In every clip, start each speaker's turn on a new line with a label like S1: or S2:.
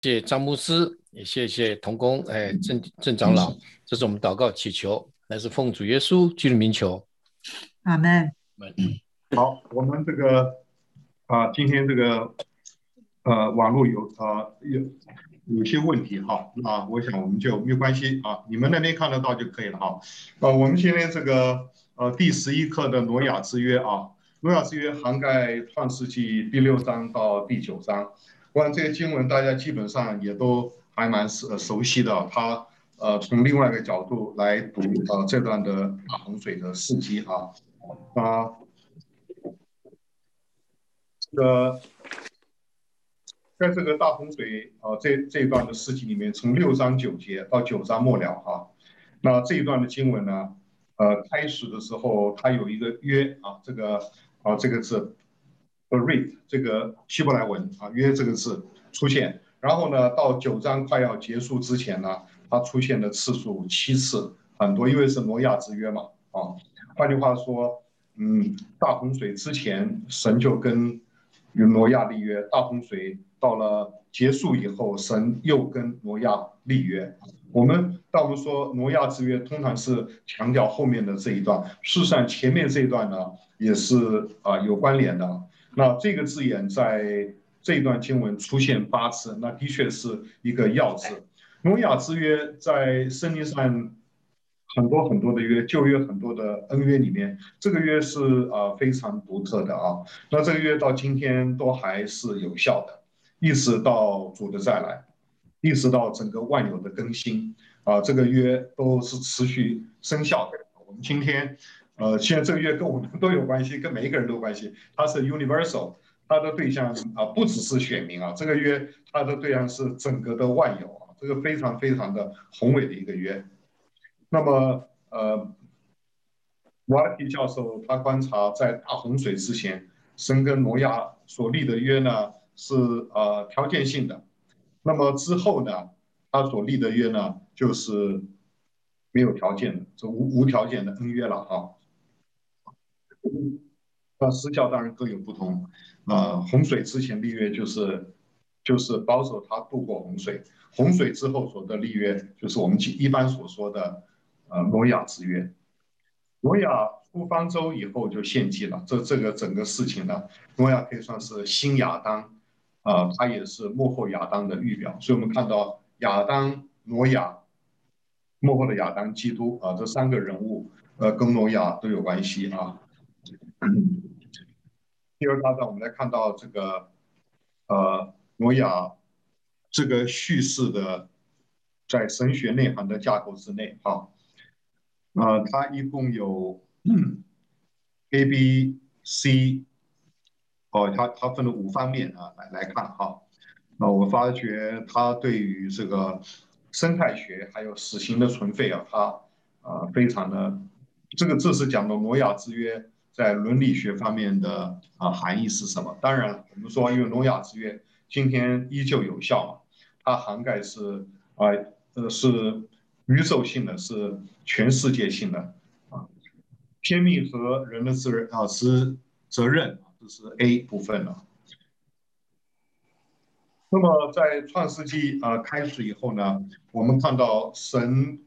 S1: 谢谢张牧师，也谢谢童工，哎，郑郑长老，这是我们祷告祈求，乃是奉主耶稣基督名求，
S2: 阿门。
S3: 好，我们这个啊，今天这个呃，网络有啊有有些问题哈啊，我想我们就没有关系啊，你们那边看得到就可以了哈。呃，我们今天这个呃第十一课的挪亚之约啊，挪亚之约涵盖创世纪第六章到第九章。关于这些经文大家基本上也都还蛮熟熟悉的，他呃从另外一个角度来读呃这段的大洪水的事迹啊啊，这个在这个大洪水啊这这一段的事迹里面，从六章九节到九章末了哈，那这一段的经文呢，呃开始的时候它有一个约啊这个啊这个字。Berith 这个希伯来文啊，约这个字出现，然后呢，到九章快要结束之前呢，它出现的次数七次，很多，因为是挪亚之约嘛，啊，换句话说，嗯，大洪水之前，神就跟与挪亚立约，大洪水到了结束以后，神又跟挪亚立约。我们当我们说挪亚之约，通常是强调后面的这一段，事实上前面这一段呢，也是啊有关联的。那这个字眼在这段经文出现八次，那的确是一个要字。挪亚之约在圣经上很多很多的约，旧约很多的恩约里面，这个约是啊非常独特的啊。那这个约到今天都还是有效的，一直到主的再来，一直到整个万有的更新啊，这个约都是持续生效的。我们今天。呃，现在这个约跟我们都有关系，跟每一个人都有关系。它是 universal，它的对象啊不只是选民啊，这个约它的对象是整个的万有啊，这个非常非常的宏伟的一个约。那么呃，瓦尔提教授他观察在大洪水之前，神跟挪亚所立的约呢是呃条件性的，那么之后呢，他所立的约呢就是没有条件的，这无无条件的恩约了啊。那时效当然各有不同，呃，洪水之前立约就是就是保守他度过洪水，洪水之后所的立约就是我们一般所说的呃挪亚之约。挪亚出方舟以后就献祭了，这这个整个事情呢，挪亚可以算是新亚当，啊、呃，他也是幕后亚当的预表，所以我们看到亚当、挪亚、幕后的亚当、基督啊、呃，这三个人物呃跟挪亚都有关系啊。第二大段，我们来看到这个，呃，挪亚这个叙事的，在神学内涵的架构之内，啊，呃，它一共有 A、B、C，哦，它它分了五方面啊，来来看哈。那我发觉它对于这个生态学还有死刑的存废啊，它啊、呃、非常的，这个这是讲的挪亚之约。在伦理学方面的啊含义是什么？当然，我们说因为挪亚之约今天依旧有效嘛，它涵盖是啊呃是宇宙性的，是全世界性的啊，天命和人的责任啊是责任，这是 A 部分了。那么在创世纪啊开始以后呢，我们看到神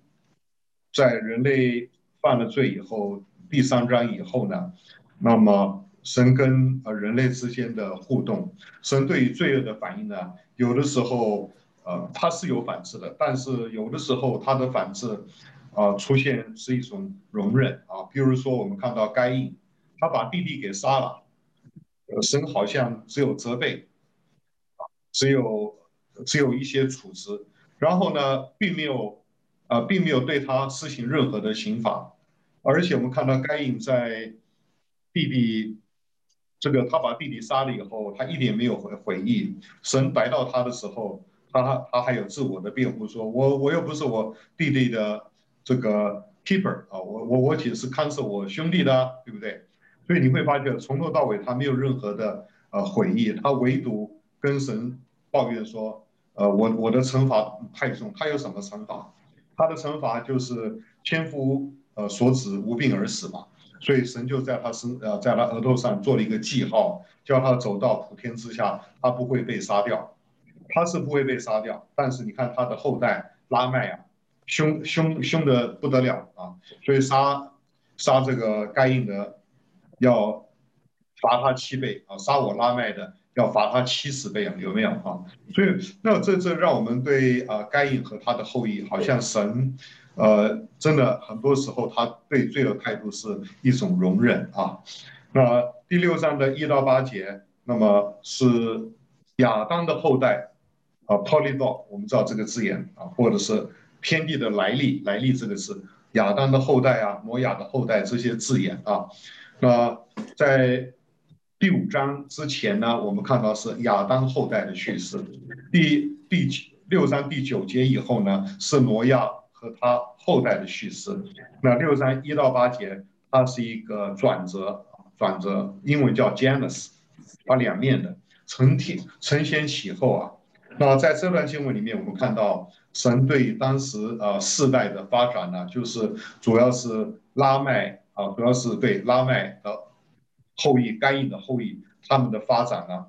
S3: 在人类犯了罪以后。第三章以后呢，那么神跟呃人类之间的互动，神对于罪恶的反应呢，有的时候呃它是有反制的，但是有的时候它的反制啊、出现是一种容忍啊，比如说我们看到该隐，他把弟弟给杀了，呃神好像只有责备，只有只有一些处置，然后呢并没有啊、呃、并没有对他施行任何的刑罚。而且我们看到该隐在弟弟这个他把弟弟杀了以后，他一点没有悔悔意。神逮到他的时候，他他还有自我的辩护，说我我又不是我弟弟的这个 keeper 啊，我我我只是看守我兄弟的，对不对？所以你会发觉从头到尾他没有任何的呃悔意，他唯独跟神抱怨说，呃我我的惩罚太重，他有什么惩罚？他的惩罚就是千夫。呃，所指无病而死嘛，所以神就在他身呃，在他额头上做了一个记号，叫他走到普天之下，他不会被杀掉。他是不会被杀掉，但是你看他的后代拉麦啊，凶凶凶得不得了啊，所以杀杀这个该隐的要罚他七倍啊，杀我拉麦的要罚他七十倍啊，有没有啊？所以那这这让我们对啊该隐和他的后裔，好像神呃真的很多时候他对罪的态度是一种容忍啊。那第六章的一到八节，那么是亚当的后代。啊，Polydor，我们知道这个字眼啊，或者是天地的来历，来历这个字，亚当的后代啊，挪亚的后代这些字眼啊。那在第五章之前呢，我们看到是亚当后代的叙事。第第六章第九节以后呢，是挪亚和他后代的叙事。那六章一到八节，它是一个转折，转折，英文叫 Janus，它两面的，承天承先启后啊。那在这段经文里面，我们看到神对当时呃世代的发展呢，就是主要是拉麦啊，主要是对拉麦的后裔、该隐的后裔他们的发展呢，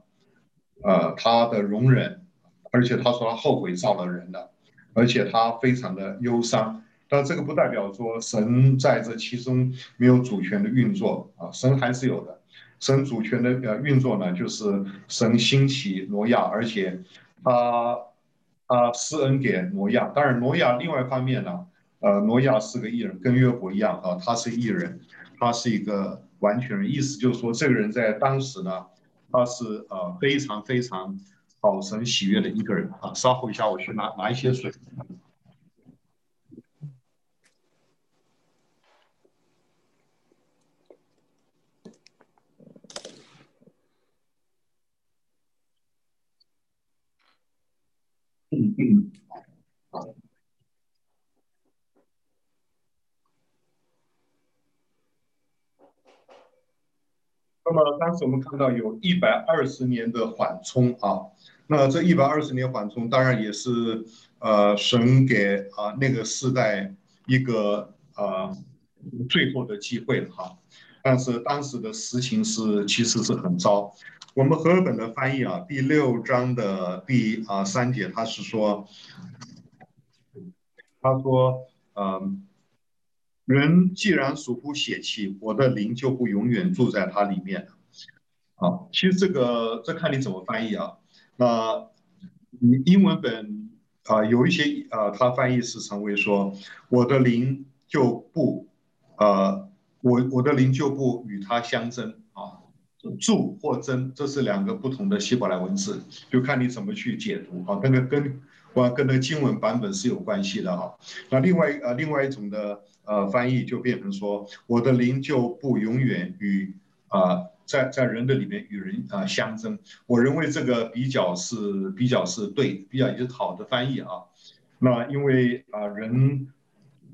S3: 呃，他的容忍，而且他说他后悔造了人的，而且他非常的忧伤。但这个不代表说神在这其中没有主权的运作啊，神还是有的。神主权的呃运作呢，就是神兴起挪亚，而且。他他施恩给挪亚，当然挪亚另外一方面呢，呃，挪亚是个艺人，跟约伯一样啊，他是艺人，他是一个完全人，意思就是说这个人在当时呢，他是呃非常非常讨神喜悦的一个人啊。稍后一下，我去拿拿一些水。那么当时我们看到有一百二十年的缓冲啊，那这一百二十年缓冲当然也是呃神给啊那个世代一个呃最后的机会了哈，但是当时的实情是其实是很糟。我们和合本的翻译啊，第六章的第啊三节，他是说，他说，嗯，人既然属乎血气，我的灵就不永远住在他里面。啊，其实这个这看你怎么翻译啊。那英文本啊有一些啊，他翻译是成为说，我的灵就不，呃，我我的灵就不与他相争啊。住或争，这是两个不同的希伯来文字，就看你怎么去解读啊。跟个跟，跟跟那经文版本是有关系的哈。那另外呃另外一种的呃翻译就变成说，我的灵就不永远与啊在在人的里面与人啊相争。我认为这个比较是比较是对，比较也是好的翻译啊。那因为啊人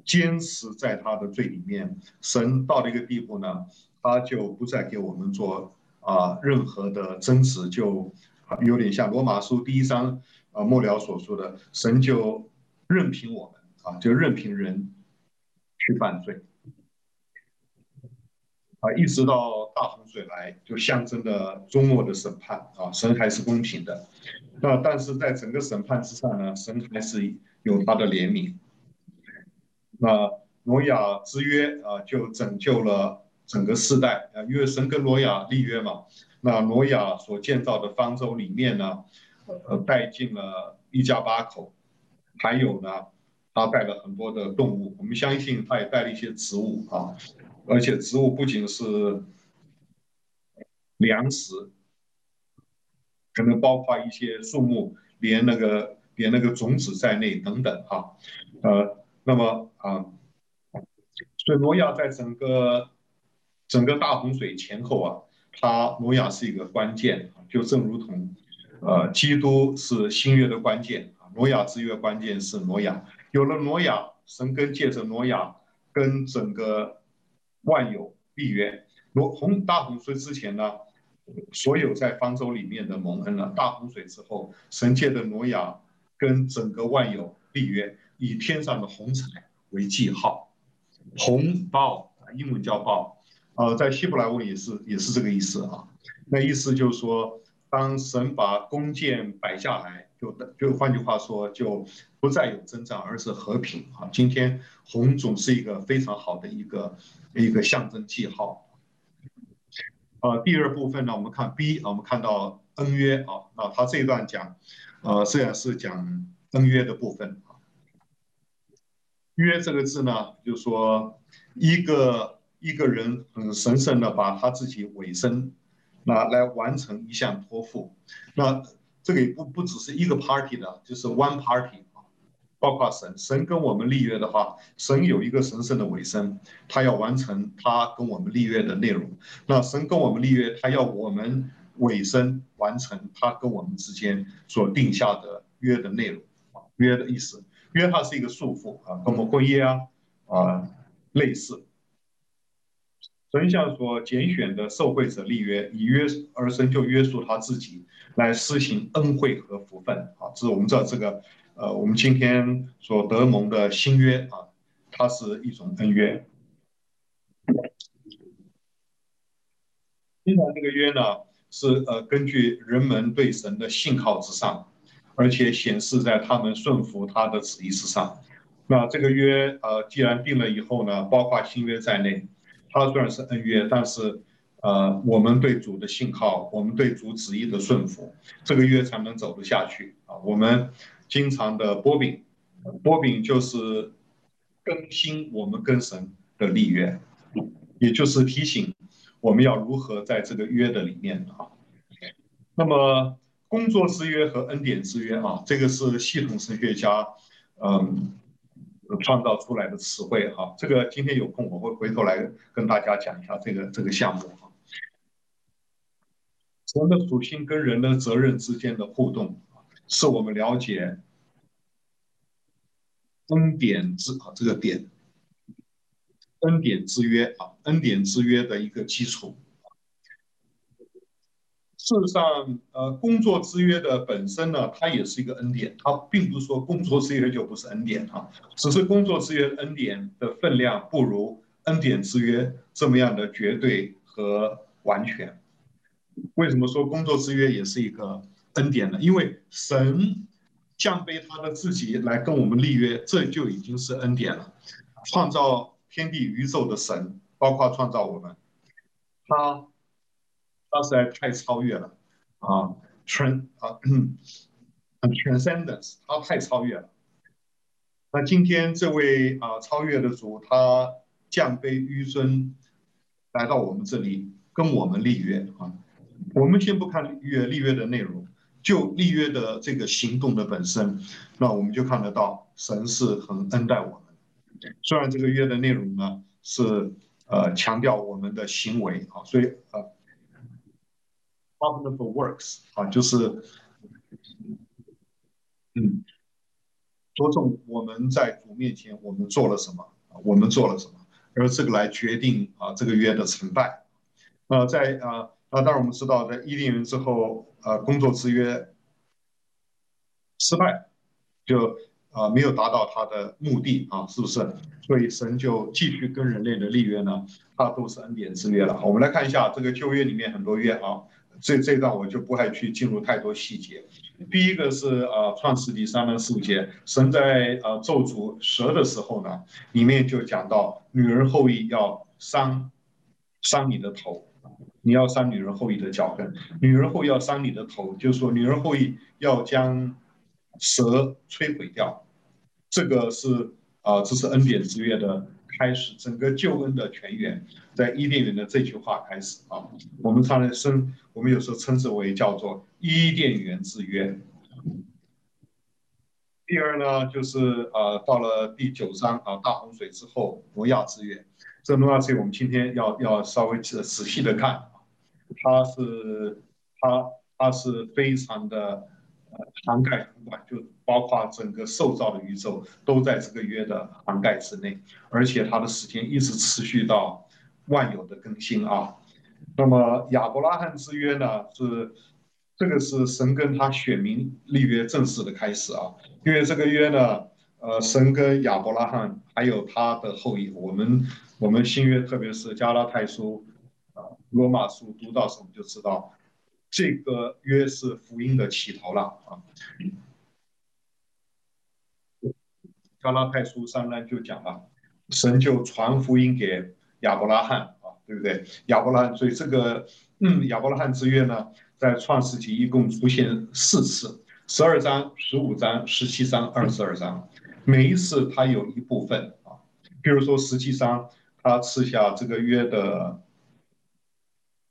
S3: 坚持在他的罪里面，神到了一个地步呢，他就不再给我们做。啊，任何的争执就，有点像罗马书第一章啊末了所说的，神就任凭我们啊，就任凭人去犯罪啊，一直到大洪水来，就象征着终末的审判啊，神还是公平的。那但是在整个审判之上呢，神还是有他的怜悯。那挪亚之约啊，就拯救了。整个世代啊，因为神跟挪亚立约嘛，那挪亚所建造的方舟里面呢，呃，带进了一家八口，还有呢，他带了很多的动物，我们相信他也带了一些植物啊，而且植物不仅是粮食，可能包括一些树木，连那个连那个种子在内等等哈，呃，那么啊，所以挪亚在整个。整个大洪水前后啊，他挪亚是一个关键，就正如同，呃，基督是新约的关键啊，挪亚之约关键是挪亚，有了挪亚，神跟借着挪亚跟整个万有必约。罗洪大洪水之前呢，所有在方舟里面的蒙恩了，大洪水之后，神界的挪亚跟整个万有立约，以天上的红彩为记号，红豹英文叫豹。呃，在希伯来文也是也是这个意思啊。那意思就是说，当神把弓箭摆下来，就就换句话说，就不再有征战，而是和平啊。今天红总是一个非常好的一个一个象征记号。呃，第二部分呢，我们看 B 啊，我们看到恩约啊，那他这一段讲，呃，虽然是讲恩约的部分啊。约这个字呢，就是说一个一个人很神圣的把他自己委身，那来完成一项托付，那这个也不不只是一个 party 的，就是 one party，包括神，神跟我们立约的话，神有一个神圣的委身，他要完成他跟我们立约的内容，那神跟我们立约，他要我们委身完成他跟我们之间所定下的约的内容啊，约的意思。约它是一个束缚啊，跟我们婚约啊啊类似。神向所拣选的受惠者立约，以约而生就约束他自己来施行恩惠和福分啊。这是我们知道这个呃，我们今天所得蒙的新约啊，它是一种恩约。现在这个约呢，是呃根据人们对神的信靠之上。而且显示在他们顺服他的旨意之上。那这个约，呃，既然定了以后呢，包括新约在内，它虽然是恩约，但是，呃，我们对主的信靠，我们对主旨意的顺服，这个约才能走得下去啊。我们经常的波饼，波饼就是更新我们跟神的立约，也就是提醒我们要如何在这个约的里面啊。那么。工作之约和恩典之约啊，这个是系统神学家嗯创造出来的词汇哈。这个今天有空我会回头来跟大家讲一下这个这个项目哈。神的属性跟人的责任之间的互动，是我们了解恩典之啊这个点，恩典之约啊，恩典之约的一个基础。事实上，呃，工作之约的本身呢，它也是一个恩典，它并不是说工作之约就不是恩典哈，只是工作之约恩典的分量不如恩典之约这么样的绝对和完全。为什么说工作之约也是一个恩典了？因为神降卑他的自己来跟我们立约，这就已经是恩典了。创造天地宇宙的神，包括创造我们，他。他实在太超越了，啊，trans 啊，transcendence，他太超越了。那今天这位啊超越的主，他降卑紆尊，来到我们这里跟我们立约啊。我们先不看约立约的内容，就立约的这个行动的本身，那我们就看得到神是很恩待我们。虽然这个约的内容呢是呃强调我们的行为啊，所以啊。Abominable works 啊，就是嗯，着重我们在主面前我们做了什么啊，我们做了什么，而这个来决定啊这个约的成败。呃，在啊那当然我们知道，在伊甸园之后，呃，工作之约失败，就啊没有达到他的目的啊，是不是？所以神就继续跟人类的立约呢，它都是恩典之约了。我们来看一下这个旧约里面很多约啊。这这段我就不会去进入太多细节。第一个是呃创世记三十四节，神在呃咒诅蛇的时候呢，里面就讲到女人后裔要伤伤你的头，你要伤女人后裔的脚跟。女人后裔要伤你的头，就是说女人后裔要将蛇摧毁掉。这个是啊、这是恩典之约的开始，整个救恩的泉源。在伊甸园的这句话开始啊，我们常称，我们有时候称之为叫做伊甸园之约。第二呢，就是呃，到了第九章啊，大洪水之后，挪亚之约。这挪亚之约，我们今天要要稍微仔仔细的看，它是它它是非常的呃涵盖统管，就包括整个受造的宇宙都在这个约的涵盖之内，而且它的时间一直持续到。万有的更新啊，那么亚伯拉罕之约呢？是这个是神跟他选民立约正式的开始啊。因为这个约呢，呃，神跟亚伯拉罕还有他的后裔，我们我们新约，特别是加拉太书啊、罗马书读到什么，就知道这个约是福音的起头了啊。加拉太书三章就讲了，神就传福音给亚伯拉罕啊，对不对？亚伯拉罕，所以这个嗯，亚伯拉罕之约呢，在创世纪一共出现四次，十二章、十五章、十七章、二十二章，每一次他有一部分啊，比如说十七章，他赐下这个约的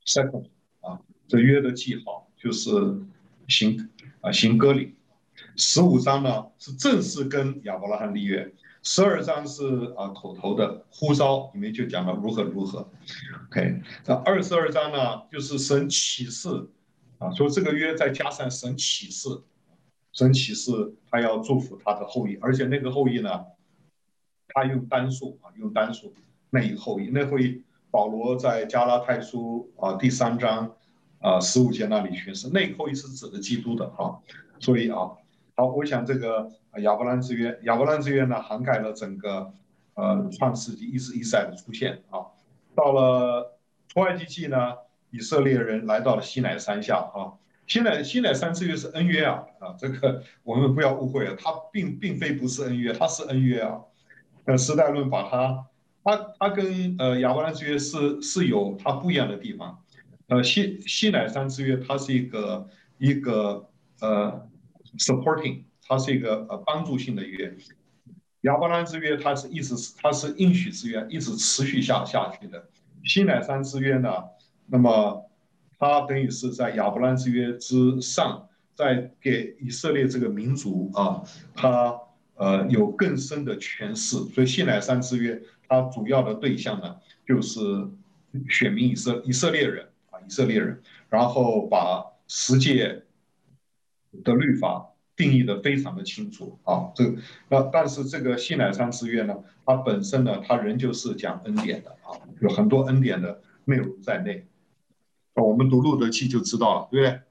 S3: second 啊，这约的记号就是行啊行割礼。十五章呢是正式跟亚伯拉罕立约，十二章是啊口头的呼召，里面就讲了如何如何。OK，那二十二章呢就是神启示啊，说这个约再加上神启示，神启示他要祝福他的后裔，而且那个后裔呢，他用单数啊用单数那一个后裔，那后裔保罗在加拉太书啊第三章啊十五节那里诠释，那个后裔是指的基督的啊，所以啊。好，我想这个亚伯兰之约，亚伯兰之约呢，涵盖了整个呃创世纪一直一再的出现啊。到了出埃及记呢，以色列人来到了西乃山下啊。西乃西乃三次约是恩约啊啊，这个我们不要误会了，它并并非不是恩约，它是恩约啊。呃，时代论把它，它它跟呃亚伯兰之约是是有它不一样的地方。呃，西西乃山之约它是一个一个呃。Supporting，它是一个呃帮助性的约，亚伯兰之约它是一直它是应许之约，一直持续下下去的。西乃山之约呢，那么它等于是在亚伯兰之约之上，在给以色列这个民族啊，它呃有更深的诠释。所以西乃山之约它主要的对象呢，就是选民以色以色列人啊，以色列人，然后把十诫。的律法定义的非常的清楚啊，这那但是这个西乃山之约呢，它本身呢，它仍旧是讲恩典的啊，有很多恩典的内容在内。我们读路得记就知道了，对不对？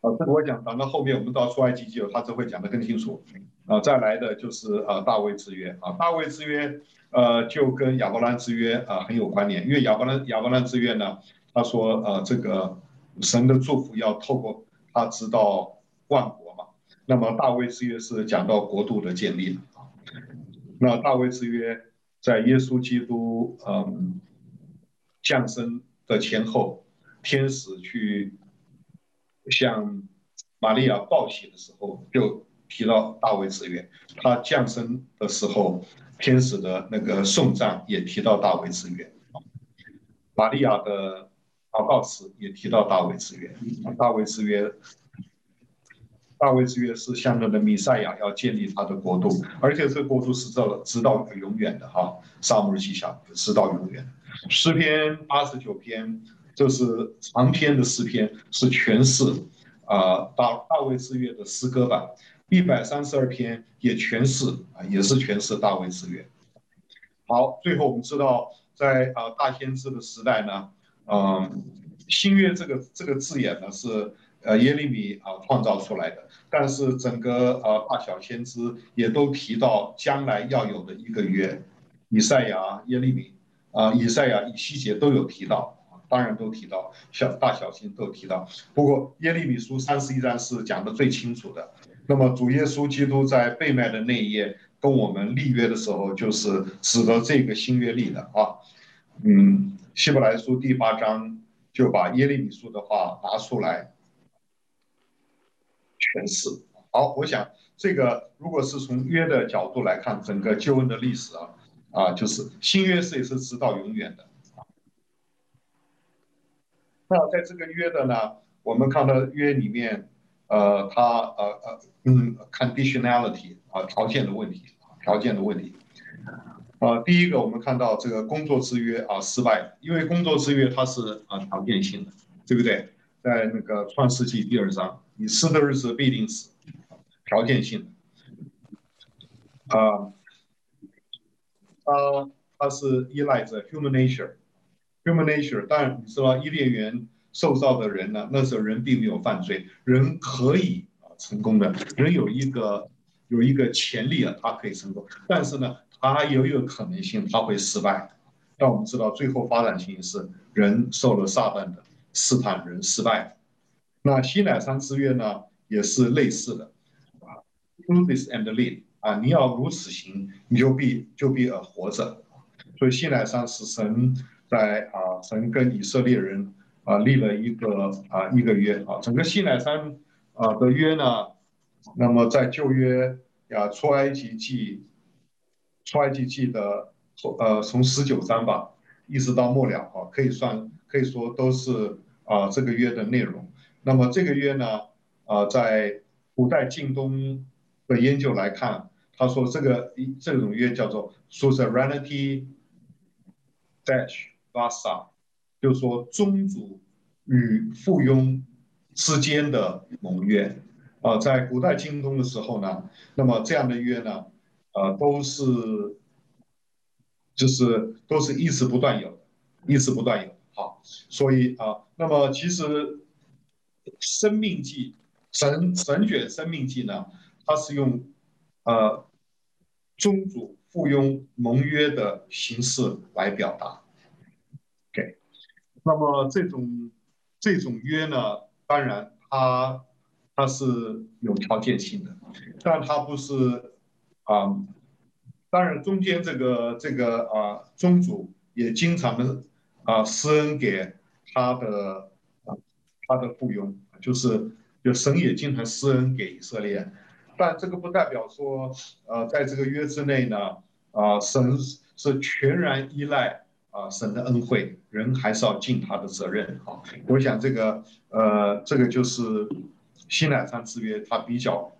S3: 啊，这个我讲，讲到后面我们到出埃及记，他就会讲得更清楚。啊，再来的就是啊大卫之约啊，大卫之约呃就跟亚伯兰之约啊很有关联，因为亚伯兰亚伯兰之约呢。他说：“呃，这个神的祝福要透过他知道万国嘛。那么大卫之约是讲到国度的建立。那大卫之约在耶稣基督嗯降生的前后，天使去向玛利亚报喜的时候，就提到大卫之约。他降生的时候，天使的那个颂赞也提到大卫之约。玛利亚的。”祷告词也提到大卫之约，大卫之约，大卫之约是象征的弥赛亚要建立他的国度，而且这个国度是到了直到永远的哈。撒母耳记下直到永远。诗篇八十九篇，这是长篇的诗篇，是诠释啊大大卫之约的诗歌版。一百三十二篇也诠释啊，也是诠释大卫之约。好，最后我们知道在啊大先知的时代呢。嗯，新约这个这个字眼呢是呃耶利米啊创造出来的，但是整个呃大小先知也都提到将来要有的一个约，以赛亚、耶利米啊、以赛亚、以西结都有提到，当然都提到小大小先都提到，不过耶利米书三十一章是讲的最清楚的。那么主耶稣基督在被卖的那一页跟我们立约的时候，就是指的这个新约立的啊，嗯。希伯来书第八章就把耶利米书的话拿出来诠释。好，我想这个如果是从约的角度来看，整个救恩的历史啊，啊，就是新约是也是直到永远的。那在这个约的呢，我们看到约里面，呃，它呃呃嗯，conditionality 啊，条件的问题，条件的问题。啊，第一个我们看到这个工作之约啊失败，因为工作之约它是啊条件性的，对不对？在那个创世纪第二章，你死的日子必定死，条件性的。啊，它它是依赖着 human nature，human nature，但你知道伊甸园受造的人呢，那时候人并没有犯罪，人可以啊成功的，人有一个有一个潜力啊，他可以成功，但是呢。他也有一个可能性，他会失败。但我们知道，最后发展情形是人受了撒旦的试探，人失败。那西乃山之约呢，也是类似的啊，do this and live 啊，你要如此行，你就必就必而活着。所以西奈山是神在啊，神跟以色列人啊立了一个啊一个约啊，整个西奈山啊的约呢，那么在旧约呀出埃及记，出埃及记的呃从十九章吧，一直到末了啊，可以算可以说都是啊这个约的内容。那么这个约呢，啊在古代近东的研究来看，他说这个这种约叫做 suzerainty。dash vasa，就是说宗主与附庸之间的盟约啊，在古代近东的时候呢，那么这样的约呢，呃，都是就是都是一直不断有，一直不断有。好，所以啊，那么其实生命记神神卷生命记呢，它是用呃宗主。附庸盟约的形式来表达，OK，那么这种这种约呢，当然它它是有条件性的，但它不是啊、当然中间这个这个啊宗主也经常的啊施恩给他的他的附庸，就是就神也经常施恩给以色列。但这个不代表说，呃，在这个约之内呢，啊、神是全然依赖啊、神的恩惠，人还是要尽他的责任。好，我想这个，呃，这个就是西乃山之约，它比较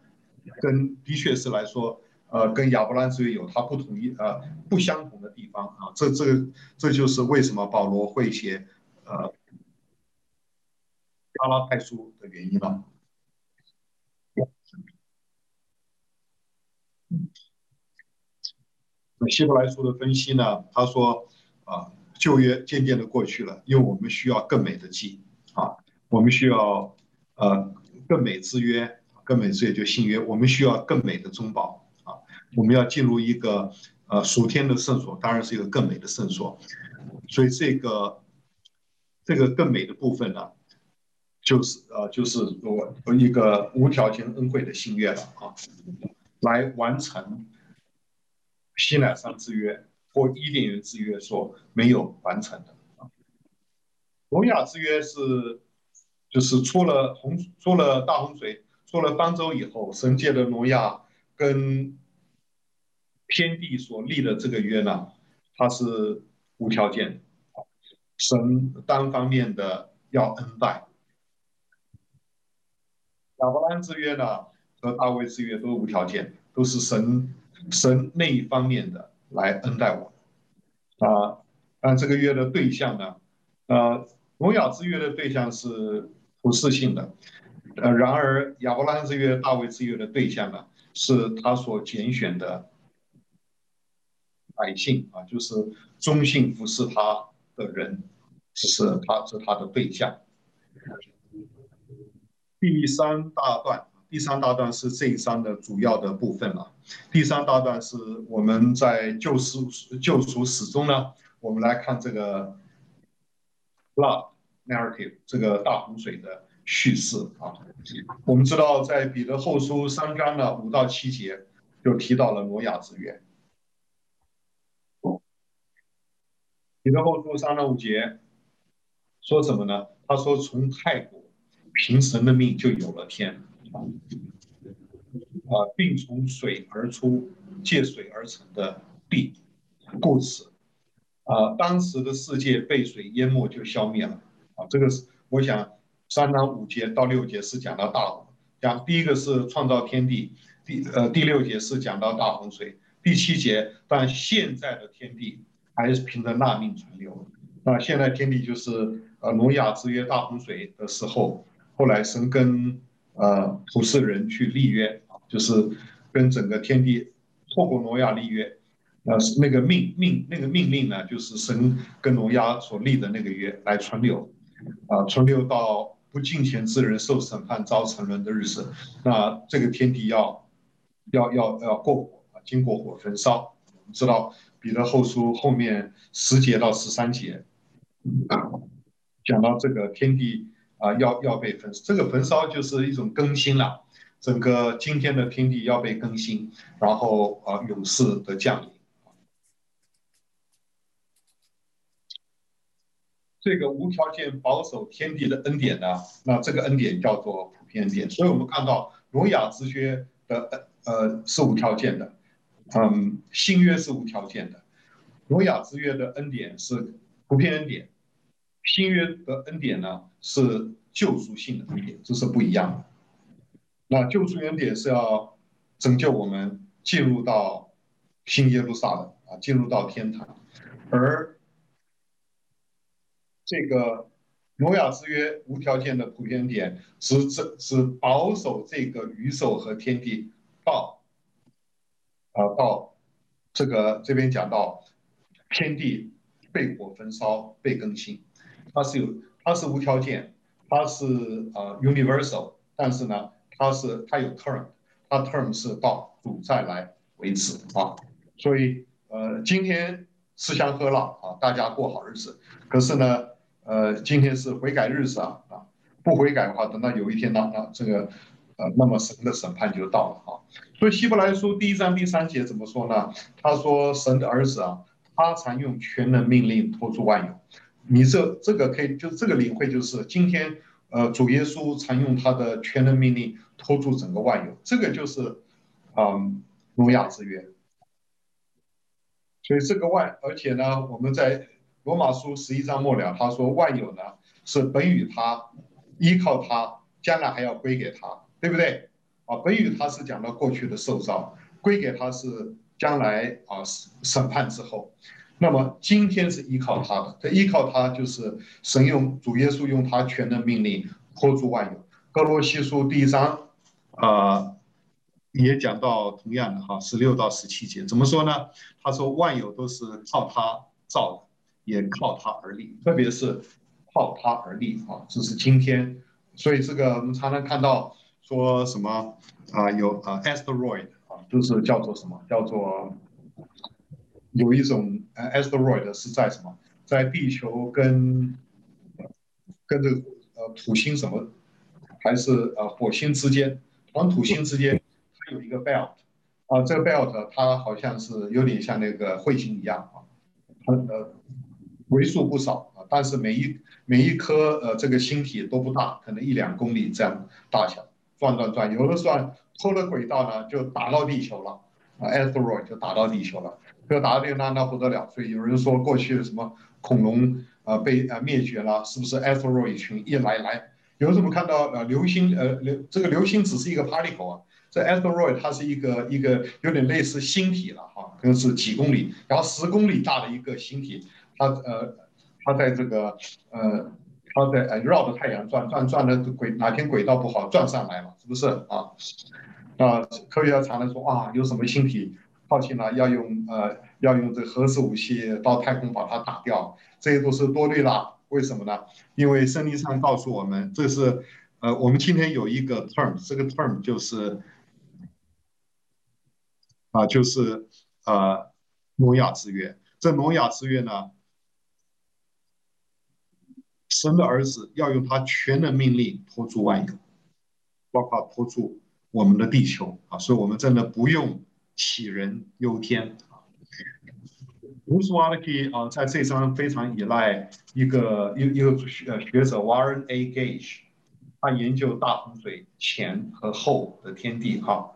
S3: 跟的确是来说，呃，跟亚伯兰之约有它不同意呃不相同的地方啊。这这个这就是为什么保罗会写呃阿拉太书的原因了。那希伯来书的分析呢？他说啊，旧约渐渐的过去了，因为我们需要更美的祭啊，我们需要呃更美之约，更美之约就新约，我们需要更美的中保啊，我们要进入一个呃属天的圣所，当然是一个更美的圣所，所以这个这个更美的部分呢，就是呃就是我一个无条件恩惠的新约了啊，来完成。西乃山之约或伊甸园之约所没有完成的啊，挪亚之约是就是出了洪出了大洪水出了方舟以后，神界的挪亚跟天地所立的这个约呢，它是无条件，神单方面的要恩待。亚伯兰之约呢和大卫之约都无条件，都是神。神那一方面的来恩待我，啊，但这个约的对象呢，呃，挪亚之约的对象是普世性的，呃，然而亚伯拉罕之约、大卫之约的对象呢，是他所拣选的百姓啊，就是忠信服侍他的人，只是他是他的对象。第三大段。第三大段是这一章的主要的部分了。第三大段是我们在救赎救赎史中呢，我们来看这个 flood narrative 这个大洪水的叙事啊。我们知道在彼得后书三章的五到七节就提到了挪亚之约。彼得后书三章五节说什么呢？他说从泰国凭神的命就有了天。啊，并从水而出，借水而成的地，故此，啊，当时的世界被水淹没就消灭了。啊，这个是我想三章五节到六节是讲到大洪，讲第一个是创造天地，第呃第六节是讲到大洪水，第七节，但现在的天地还是凭着纳命存留。那现在天地就是呃挪亚之约大洪水的时候，后来神跟呃，普世人去立约，就是跟整个天地透过挪亚立约，呃，那个命命那个命令呢，就是神跟挪亚所立的那个约来存留，啊，存留到不敬虔之人受审判遭沉沦的日子，那这个天地要要要要过火啊，经过火焚烧。我们知道彼得后书后面十节到十三节，讲到这个天地。啊要要被焚，这个焚烧就是一种更新了，整个今天的天地要被更新，然后啊勇士的降临。这个无条件保守天地的恩典呢，那这个恩典叫做普遍恩典。所以我们看到挪亚之约的呃是无条件的，嗯，新约是无条件的，挪亚之约的恩典是普遍恩典，新约的恩典呢是救赎性的恩典，这是不一样的。那救赎恩典是要拯救我们进入到新耶路撒冷啊，进入到天堂，而这个摩亚之约无条件的普遍点，是这是保守这个宇宙和天地到啊到这个这边讲到天地被火焚烧被更新，它是有它是无条件，它是呃 universal，但是呢它是它有 term，它 term 是到主再来为止啊，所以呃今天吃香喝辣啊，大家过好日子，可是呢。呃，今天是悔改日子啊啊，不悔改的话，等到有一天呢，那这个呃，那么神的审判就到了啊。所以希伯来书第一章第三节怎么说呢？他说神的儿子啊，他常用全能命令托住万有。你这这个可以就这个领会就是今天呃主耶稣常用他的全能命令托住整个万有，这个就是嗯挪亚之约。所以这个万，而且呢，我们在。罗马书十一章末了，他说万有呢是本与他，依靠他，将来还要归给他，对不对？啊，本与他是讲到过去的受造，归给他是将来啊审判之后。那么今天是依靠他的，这依靠他就是神用主耶稣用他全能命令托住万有。歌罗西书第一章啊也讲到同样的哈，十六到十七节怎么说呢？他说万有都是靠他造的。也靠他而立，特别是靠他而立啊！这是今天，所以这个我们常常看到说什么啊，有啊，asteroid 啊，就是叫做什么？叫做有一种呃，asteroid 是在什么？在地球跟跟这个呃土星什么，还是呃火星之间，黄土星之间，它有一个 belt 啊，这个 belt 它好像是有点像那个彗星一样啊，它呃。为数不少啊，但是每一每一颗呃这个星体都不大，可能一两公里这样大小，转转转，有的算偷了轨道呢，就打到地球了。啊，asteroid 就打到地球了，这打到地球那那不得了，所以有人说过去什么恐龙啊被啊灭绝了，是不是 asteroid 群一来来？有人怎么看到呃流星呃流这个流星只是一个 particle 啊，这 asteroid 它是一个一个有点类似星体了哈，可能是几公里，然后十公里大的一个星体。它呃，它在这个呃，它在呃绕着太阳转转转的轨，哪天轨道不好转上来了，是不是啊？啊，科学家常常说啊，有什么星体靠近了，要用呃要用这核子武器到太空把它打掉，这些都是多虑了。为什么呢？因为圣经上告诉我们，这是呃我们今天有一个 term，这个 term 就是啊就是呃诺亚之约。这诺亚之约呢？神的儿子要用他全能命令托住万有，包括托住我们的地球啊，所以我们真的不用杞人忧天啊。Bruce w a l k e 啊，在这章非常依赖一个一一个学学者 Warren A. Gage，他研究大洪水前和后的天地哈，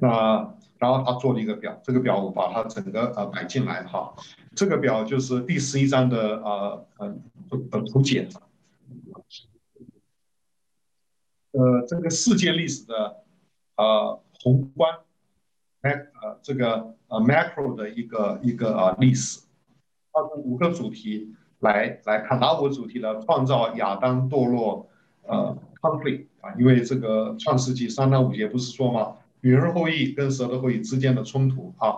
S3: 那然后他做了一个表，这个表我把它整个呃摆进来哈。这个表就是第十一章的呃呃呃图解，呃这个世界历史的呃宏观，mac 呃这个呃 macro 的一个一个啊历史，它是五个主题来来看，哪五个主题呢？创造亚当堕落呃 conflict 啊，因为这个创世纪三章五节不是说吗？女人后裔跟蛇的后裔之间的冲突啊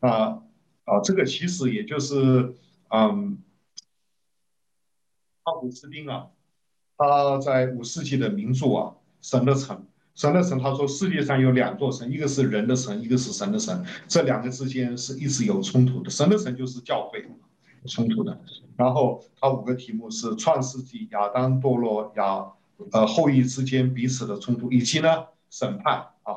S3: 啊。啊，这个其实也就是，嗯，奥古斯丁啊，他在五世纪的名著啊，《神的城》，神的城，他说世界上有两座城，一个是人的神，一个是神的神，这两个之间是一直有冲突的。神的神就是教会冲突的。然后他五个题目是创世纪亚当堕落亚呃后裔之间彼此的冲突，以及呢审判啊。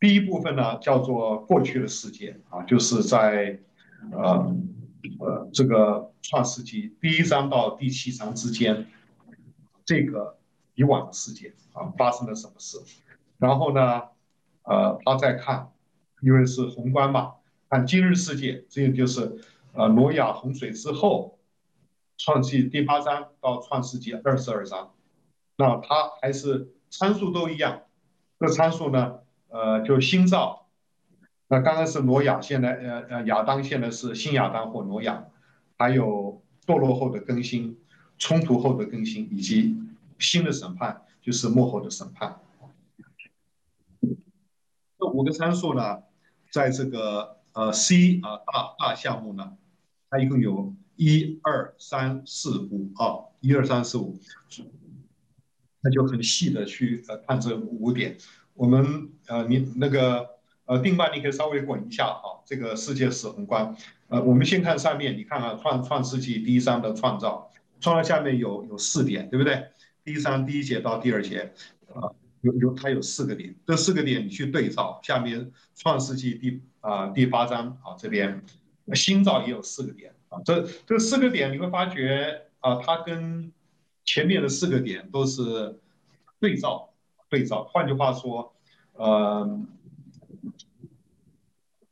S3: 第一部分呢叫做过去的世界啊，就是在呃呃这个创世纪第一章到第七章之间，这个以往的世界啊发生了什么事，然后呢呃他再看，因为是宏观嘛，看今日世界，这个就是呃挪亚洪水之后。创世记第八章到创世纪二十二章，那它还是参数都一样。这参数呢，呃，就新造。那刚刚是挪亚，现在呃呃亚当，现在是新亚当或挪亚，还有堕落后的更新、冲突后的更新，以及新的审判，就是幕后的审判。这五个参数呢，在这个呃 C 啊大大项目呢，它一共有。一二三四五啊，一二三四五，那就很细的去呃看这五点。我们呃你那个呃定办你可以稍微滚一下啊，这个世界史宏观。呃，我们先看上面，你看啊，创创世纪第一章的创造，创造下面有有四点，对不对？第三第一节到第二节啊，有有它有四个点，这四个点你去对照下面创世纪第啊、第八章啊这边新造也有四个点。啊，这这四个点你会发觉啊，它跟前面的四个点都是对照对照。换句话说，呃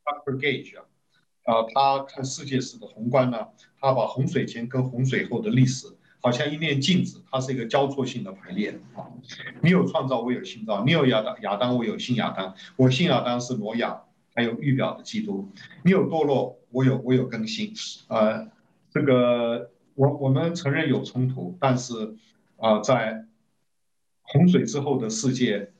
S3: ，Dr. Gage 啊，他看世界史的宏观呢，他把洪水前跟洪水后的历史好像一面镜子，它是一个交错性的排列啊。你有创造，我有新造；你有亚当，亚当我有新亚当。我新亚当是挪亚，还有预表的基督。你有堕落。我有我有更新，呃，这个我我们承认有冲突，但是啊、呃，在洪水之后的世界，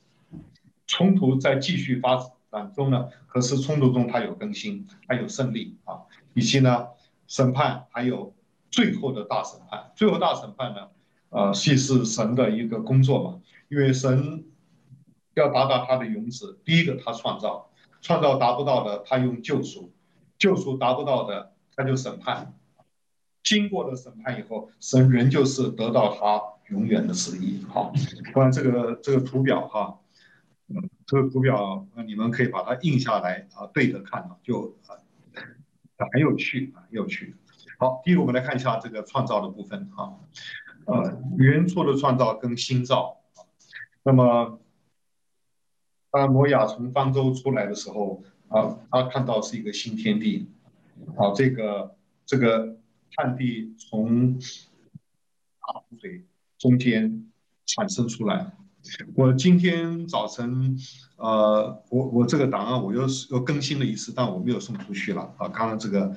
S3: 冲突在继续发展中呢。可是冲突中它有更新，还有胜利啊，以及呢审判，还有最后的大审判。最后大审判呢，呃，系是神的一个工作嘛，因为神要达到他的永旨，第一个他创造，创造达不到的，他用救赎。救赎达不到的，他就审判。经过了审判以后，神仍旧是得到他永远的旨意。好，关于这个这个图表哈，这个图表你们可以把它印下来啊，对着看啊，就啊很有趣啊，很有趣。好，第一个我们来看一下这个创造的部分哈，呃，原初的创造跟新造。那么当挪亚从方舟出来的时候。啊，他看到是一个新天地，好，这个这个旱地从大洪水中间产生出来。我今天早晨，呃，我我这个档案我又又更新了一次，但我没有送出去了。啊，刚刚这个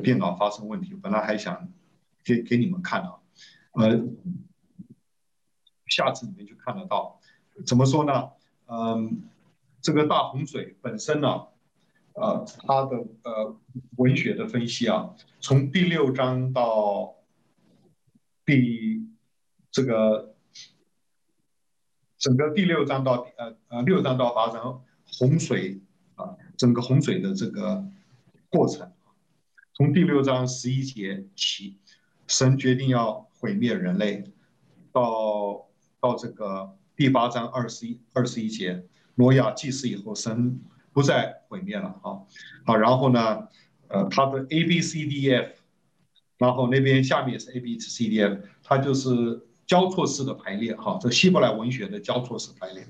S3: 电脑发生问题，本来还想给给你们看啊，呃，下次你们就看得到。怎么说呢？嗯，这个大洪水本身呢？呃，他的呃文学的分析啊，从第六章到第这个整个第六章到呃呃六章到八章洪水啊，整个洪水的这个过程，从第六章十一节起，神决定要毁灭人类，到到这个第八章二十一二十一节，挪亚祭祀以后，神。不再毁灭了，好，好，然后呢，呃，他的 A B C D F，然后那边下面是 A B C D F，它就是交错式的排列，哈，这希伯来文学的交错式排列。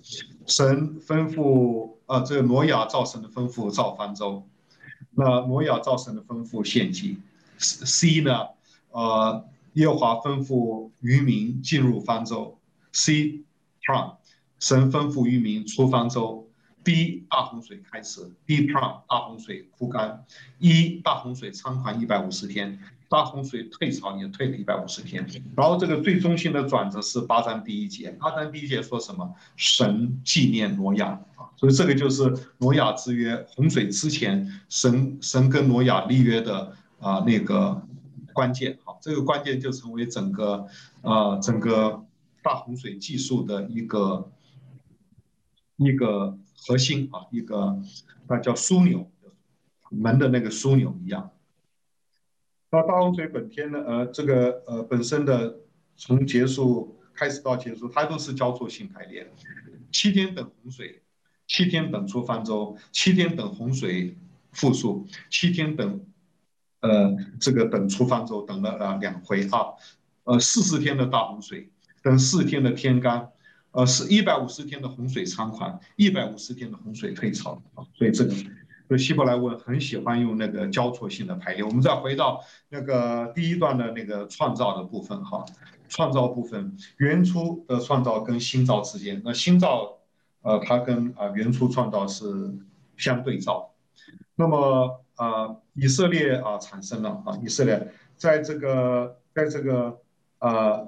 S3: 神吩咐，呃，这个挪亚造神的吩咐造方舟，那挪亚造神的丰富献祭。C 呢，呃，耶华吩咐渔民进入方舟。C from 神吩咐渔民出方舟。B 大洪水开始，D from 大洪水枯干，E 大洪水猖狂一百五十天，大洪水退潮也退了一百五十天，然后这个最中心的转折是八章第一节，八章第一节说什么？神纪念挪亚啊，所以这个就是挪亚之约，洪水之前神神跟挪亚立约的啊那个关键，好，这个关键就成为整个啊整个大洪水技术的一个一个。核心啊，一个那叫枢纽，门的那个枢纽一样。那大洪水本天呢，呃，这个呃本身的从结束开始到结束，它都是交错性排列。七天等洪水，七天等出方舟，七天等洪水复苏，七天等，呃，这个等出方舟，等了呃两回啊，呃四十天的大洪水，等四天的天干，呃是一百五十天的洪水猖狂，一百五十天的洪水退潮啊，所以这个。所以希伯来文很喜欢用那个交错性的排列。我们再回到那个第一段的那个创造的部分哈，创造部分，原初的创造跟新造之间，那新造，呃，它跟啊原初创造是相对照。那么啊，以色列啊产生了啊，以色列在这个在这个啊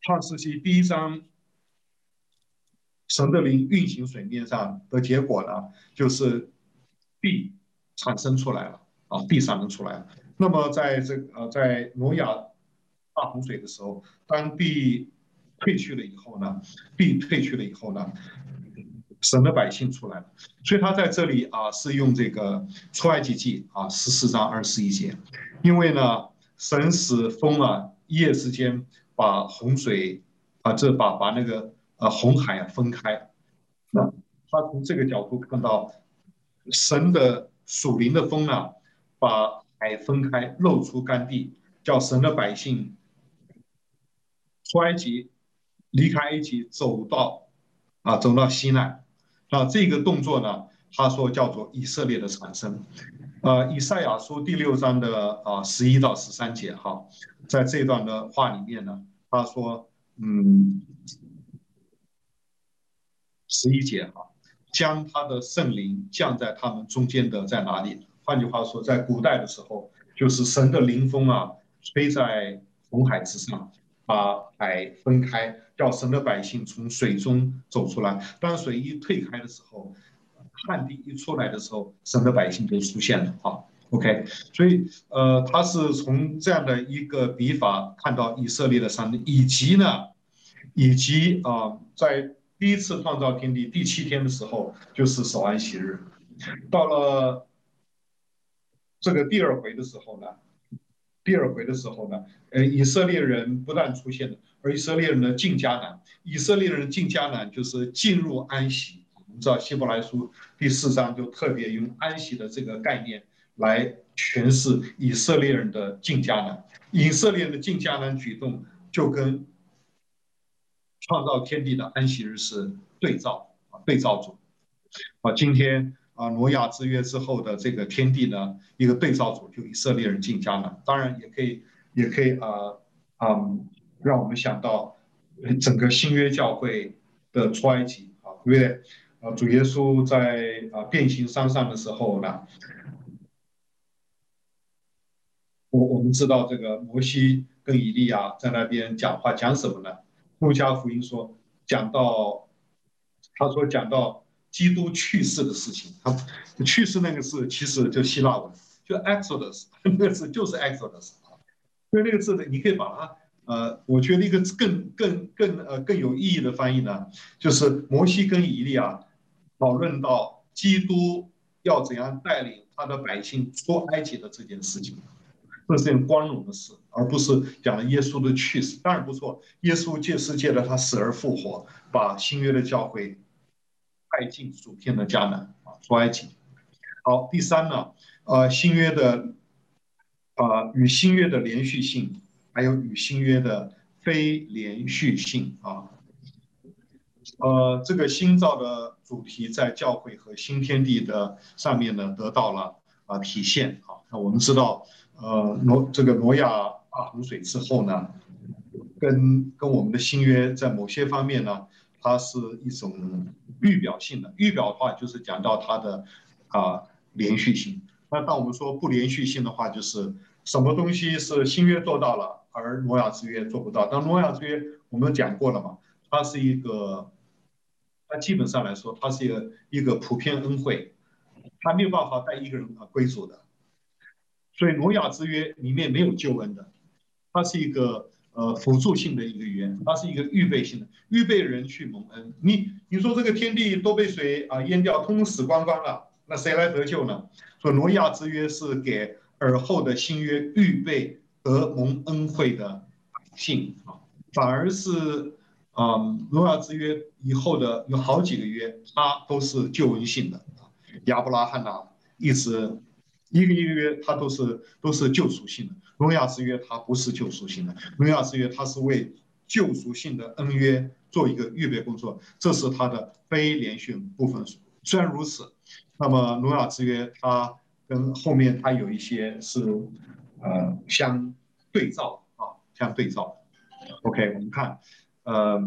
S3: 创世纪第一章。神的灵运行水面上的结果呢，就是地产生出来了啊，地产生出来了。那么在这个呃，在挪亚大洪水的时候，当地退去了以后呢，地退去了以后呢，神的百姓出来了。所以他在这里啊，是用这个出埃及记啊十四章二十一节，因为呢，神使风啊一夜之间把洪水啊，这把把那个。啊，红海啊分开，那他从这个角度看到神的属灵的风啊，把海分开，露出干地，叫神的百姓出埃及，离开埃及，走到啊，走到西奈，那，这个动作呢，他说叫做以色列的产生。呃，以赛亚书第六章的啊十一到十三节哈，在这段的话里面呢，他说，嗯。十一节哈，将他的圣灵降在他们中间的在哪里？换句话说，在古代的时候，就是神的灵风啊，吹在红海之上，把海分开，叫神的百姓从水中走出来。当水一退开的时候，旱地一出来的时候，神的百姓就出现了啊。OK，所以呃，他是从这样的一个笔法看到以色列的上帝，以及呢，以及啊、在。第一次创造天地第七天的时候，就是守安息日。到了这个第二回的时候呢，第二回的时候呢，呃，以色列人不断出现了，而以色列人呢进迦南，以色列人进迦南就是进入安息。我们知道希伯来书第四章就特别用安息的这个概念来诠释以色列人的进迦南。以色列人的进迦南举动就跟。创造天地的安息日是对照啊，对照组啊。今天啊，挪亚之约之后的这个天地呢，一个对照组就以色列人进迦南，当然也可以，也可以啊啊，让我们想到整个新约教会的出埃及啊，因为啊，主耶稣在啊变形山上的时候呢，我我们知道这个摩西跟以利亚在那边讲话，讲什么呢？路加福音说，讲到，他说讲到基督去世的事情，他去世那个字其实就希腊文，就 Exodus 那个字就是 Exodus 啊，所以那个字呢，你可以把它，呃，我觉得一个更更更呃更有意义的翻译呢，就是摩西跟以利亚讨论到基督要怎样带领他的百姓出埃及的这件事情。这是件光荣的事，而不是讲了耶稣的去世。当然不错，耶稣借世界的他死而复活，把新约的教会带进主天的迦南啊，出埃及。好，第三呢，呃，新约的、呃、与新约的连续性，还有与新约的非连续性啊。呃，这个新造的主题在教会和新天地的上面呢得到了啊、体现啊。那我们知道。呃，挪这个挪亚大洪水之后呢，跟跟我们的新约在某些方面呢，它是一种预表性的。预表的话，就是讲到它的啊、连续性。那当我们说不连续性的话，就是什么东西是新约做到了，而挪亚之约做不到。当挪亚之约我们讲过了嘛，它是一个，它基本上来说，它是一个一个普遍恩惠，它没有办法带一个人啊归主的。所以挪亚之约里面没有救恩的，它是一个呃辅助性的一个约，它是一个预备性的，预备人去蒙恩。你你说这个天地都被水啊淹掉，通死光光了，那谁来得救呢？所以挪亚之约是给尔后的新约预备得蒙恩惠的百姓啊，反而是，嗯，挪亚之约以后的有好几个约，它都是救恩性的。亚伯拉罕呐，一直一个一个约，它都是都是救赎性的。挪亚之约它不是救赎性的，挪亚之约它是为救赎性的恩约做一个预备工作，这是它的非连续部分。虽然如此，那么挪亚之约它跟后面它有一些是呃相对照啊，相对照。OK，我们看，呃，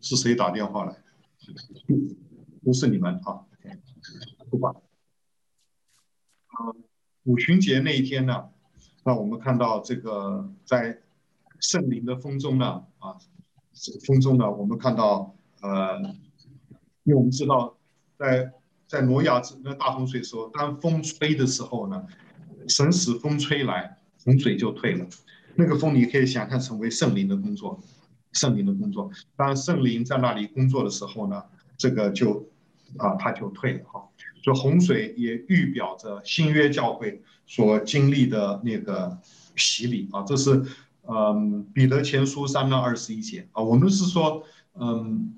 S3: 是谁打电话来？不是你们啊。不管。呃，五旬节那一天呢，那我们看到这个在圣灵的风中呢，啊，风中呢，我们看到，呃，因为我们知道在，在挪亚那大洪水时候，当风吹的时候呢，神使风吹来，洪水就退了。那个风你可以想象成为圣灵的工作，圣灵的工作。当圣灵在那里工作的时候呢，这个就啊，它就退了哈。就洪水也预表着新约教会所经历的那个洗礼啊，这是嗯彼得前书三章二十一节啊。我们是说嗯，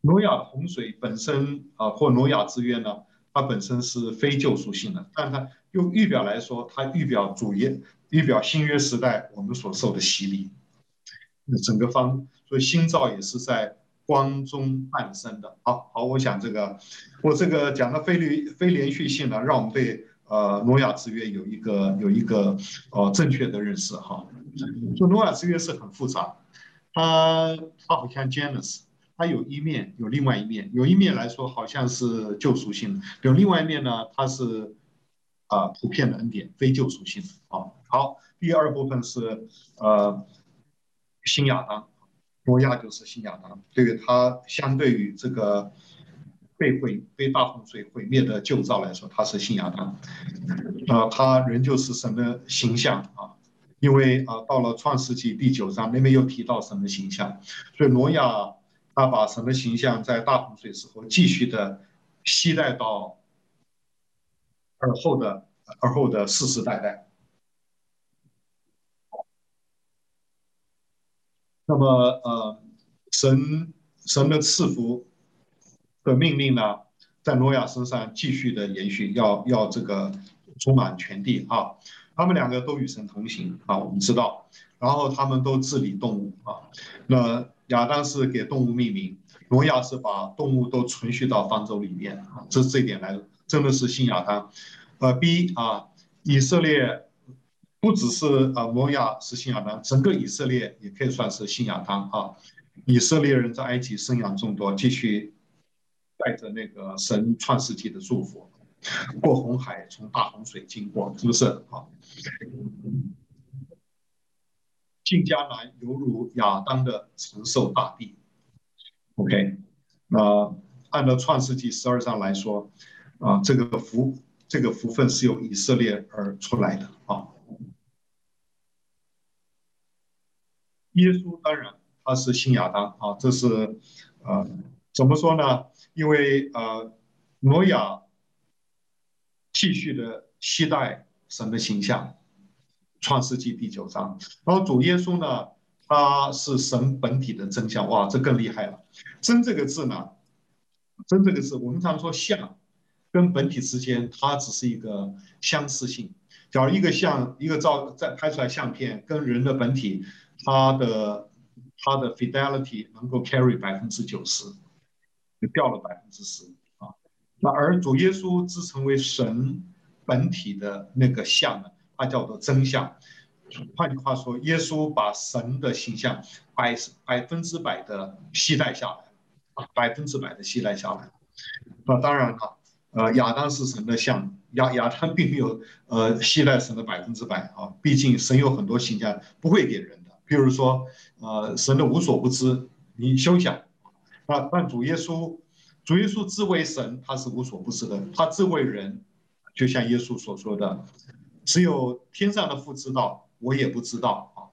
S3: 挪亚洪水本身啊，或挪亚之约呢，它本身是非救赎性的，但它用预表来说，它预表主耶。预表新约时代我们所受的洗礼，那整个方，所以新造也是在光中诞生的。好好，我想这个，我这个讲的非律非连续性呢，让我们对呃诺亚之约有一个有一个呃正确的认识哈。就诺亚之约是很复杂，它它好像 Janus，它有一面有另外一面，有一面来说好像是救赎性的，有另外一面呢，它是。啊，普遍的恩典，非救赎性的啊。好，第二部分是呃，新亚当，挪亚就是新亚当，对于他相对于这个被毁、被大洪水毁灭的旧造来说，他是新亚当。啊、他仍旧是神的形象啊，因为啊，到了创世纪第九章那边又提到神的形象，所以挪亚他把神的形象在大洪水时候继续的携带到。而后的，而后的世世代代。那么，呃，神神的赐福的命令呢，在挪亚身上继续的延续，要要这个充满全地啊。他们两个都与神同行啊，我们知道。然后他们都治理动物啊。那亚当是给动物命名，挪亚是把动物都存续到方舟里面啊。这这一点来。真的是信亚当，呃，B 啊，以色列不只是啊，摩亚是新亚当，整个以色列也可以算是新亚当啊。以色列人在埃及生养众多，继续带着那个神创世纪的祝福，过红海，从大洪水经过，是不是啊？进迦南犹如亚当的承受大地。OK，那按照创世纪十二章来说。啊，这个福，这个福分是由以色列而出来的啊。耶稣当然他是新亚当啊，这是呃怎么说呢？因为呃挪亚继续的期待神的形象，创世纪第九章，然后主耶稣呢，他是神本体的真相，哇，这更厉害了。真这个字呢，真这个字，我们常说像。跟本体之间，它只是一个相似性。假如一个像一个照再拍出来相片，跟人的本体，它的它的 fidelity 能够 carry 百分之九十，就掉了百分之十啊。那而主耶稣自称为神本体的那个像呢，它叫做真相。换句话说，耶稣把神的形象百百分之百的携带下来啊，百分之百的携带下来。那当然了。呃，亚当是神的像，亚亚当并没有呃携带神的百分之百啊，毕竟神有很多形象不会给人比如说呃神的无所不知，你休想那！但主耶稣，主耶稣自为神，他是无所不知的，他自为人，就像耶稣所说的，只有天上的父知道，我也不知道啊。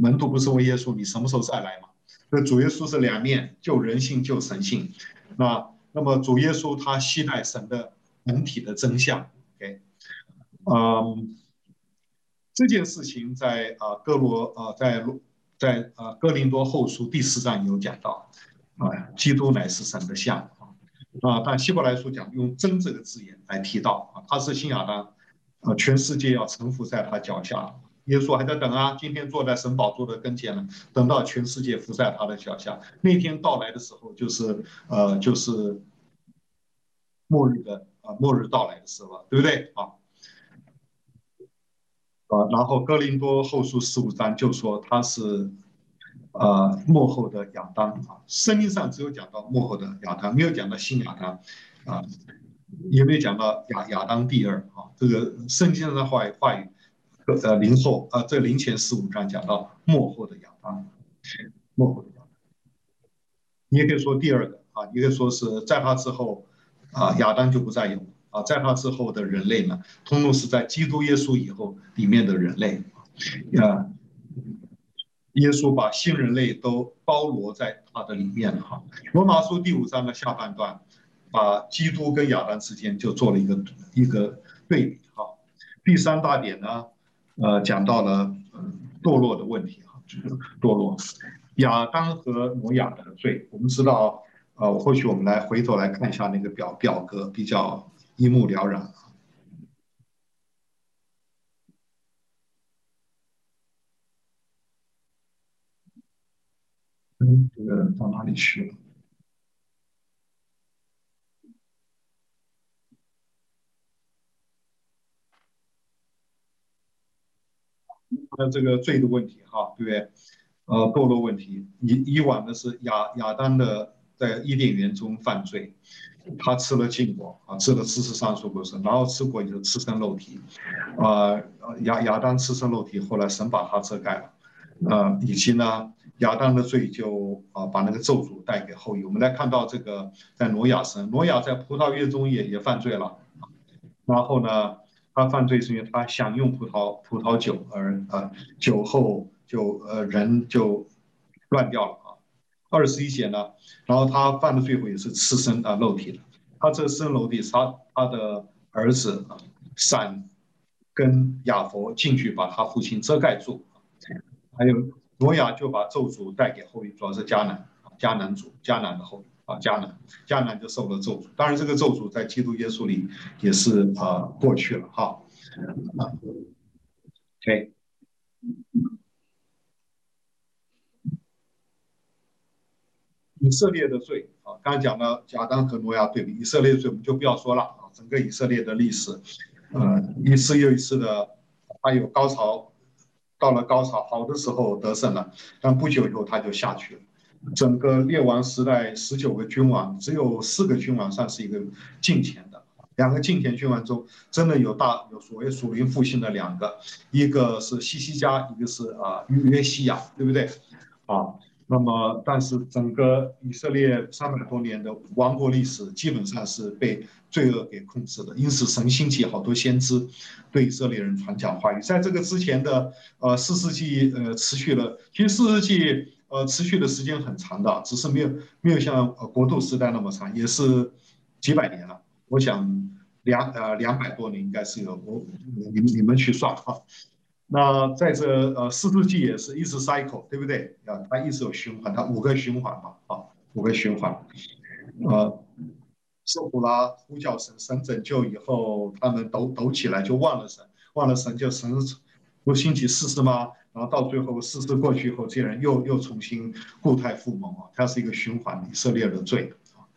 S3: 门徒不是问耶稣，你什么时候再来嘛？所以主耶稣是两面，就人性就神性，那。那么主耶稣他信赖神的本体的真相，OK，嗯，这件事情在啊哥罗啊在在啊哥林多后书第四章有讲到啊，基督乃是神的像啊，但希伯来书讲用真这个字眼来提到啊，他是新亚当啊，全世界要臣服在他脚下。耶稣还在等啊，今天坐在神宝座的跟前呢，等到全世界伏在他的脚下，那天到来的时候，就是呃，就是末日的啊，末日到来的时候，对不对啊？啊，然后哥林多后书十五章就说他是呃幕后的亚当啊，圣经上只有讲到幕后的亚当，没有讲到新亚当啊，也没有讲到亚亚当第二啊，这个圣经上的话话语。呃，林后啊，这林前十五章讲到幕后的亚当，幕后的亚当，你也可以说第二个啊，你可以说是在他之后啊，亚当就不再有啊，在他之后的人类呢，通通是在基督耶稣以后里面的人类啊，耶稣把新人类都包罗在他的里面了哈。罗马书第五章的下半段，把基督跟亚当之间就做了一个一个对比哈。第三大点呢？呃，讲到了堕落的问题哈，就是堕落，亚当和挪亚的罪，我们知道，呃，或许我们来回头来看一下那个表表格，比较一目了然。嗯，这个到哪里去了？那这个罪的问题哈，对不对？呃，堕落问题，以以往的是亚亚当的在伊甸园中犯罪，他吃了禁果啊，吃了知识上树果实，然后吃过以后赤身露体，啊、亚亚当赤身肉体，后来神把他遮盖了，啊、以及呢，亚当的罪就啊把那个咒诅带给后裔。我们来看到这个在挪亚身，挪亚在葡萄园中也也犯罪了，然后呢？他犯罪是因为他享用葡萄葡萄酒而呃酒后就呃人就乱掉了啊。二十一节呢，然后他犯的罪过也是赤身啊肉体的。他这个赤身露体，他他的儿子啊闪跟雅弗进去把他父亲遮盖住，还有挪亚就把咒诅带给后裔，主要是迦南迦南族迦南的后裔。啊，迦南，迦南就受了咒诅。当然，这个咒诅在基督耶稣里也是啊过去了哈。OK，以色列的罪啊，刚才讲了亚当和挪亚对比，以色列的罪我们就不要说了啊。整个以色列的历史，呃，一次又一次的，它有高潮，到了高潮好的时候得胜了，但不久以后它就下去了。整个列王时代，十九个君王，只有四个君王算是一个敬虔的。两个敬虔君王中，真的有大有所谓属灵复兴的两个，一个是西西家，一个是啊约西亚，对不对？啊，那么但是整个以色列三百多年的王国历史，基本上是被罪恶给控制的。因此，神兴起好多先知，对以色列人传讲话语。在这个之前的呃四世纪，呃持续了，其实四世纪。呃，持续的时间很长的，只是没有没有像呃国度时代那么长，也是几百年了。我想两呃两百多年应该是有，我你们你们去算哈。那在这呃四世纪也是一直 cycle，对不对？啊，它一直有循环，它五个循环嘛，啊，五个循环。呃，受苦啦，呼叫神，神拯救以后，他们抖抖起来就忘了神，忘了神就神不兴起士师吗？然后到最后，士师过去以后，这些人又又重新故态复萌啊，它是一个循环，以色列的罪啊。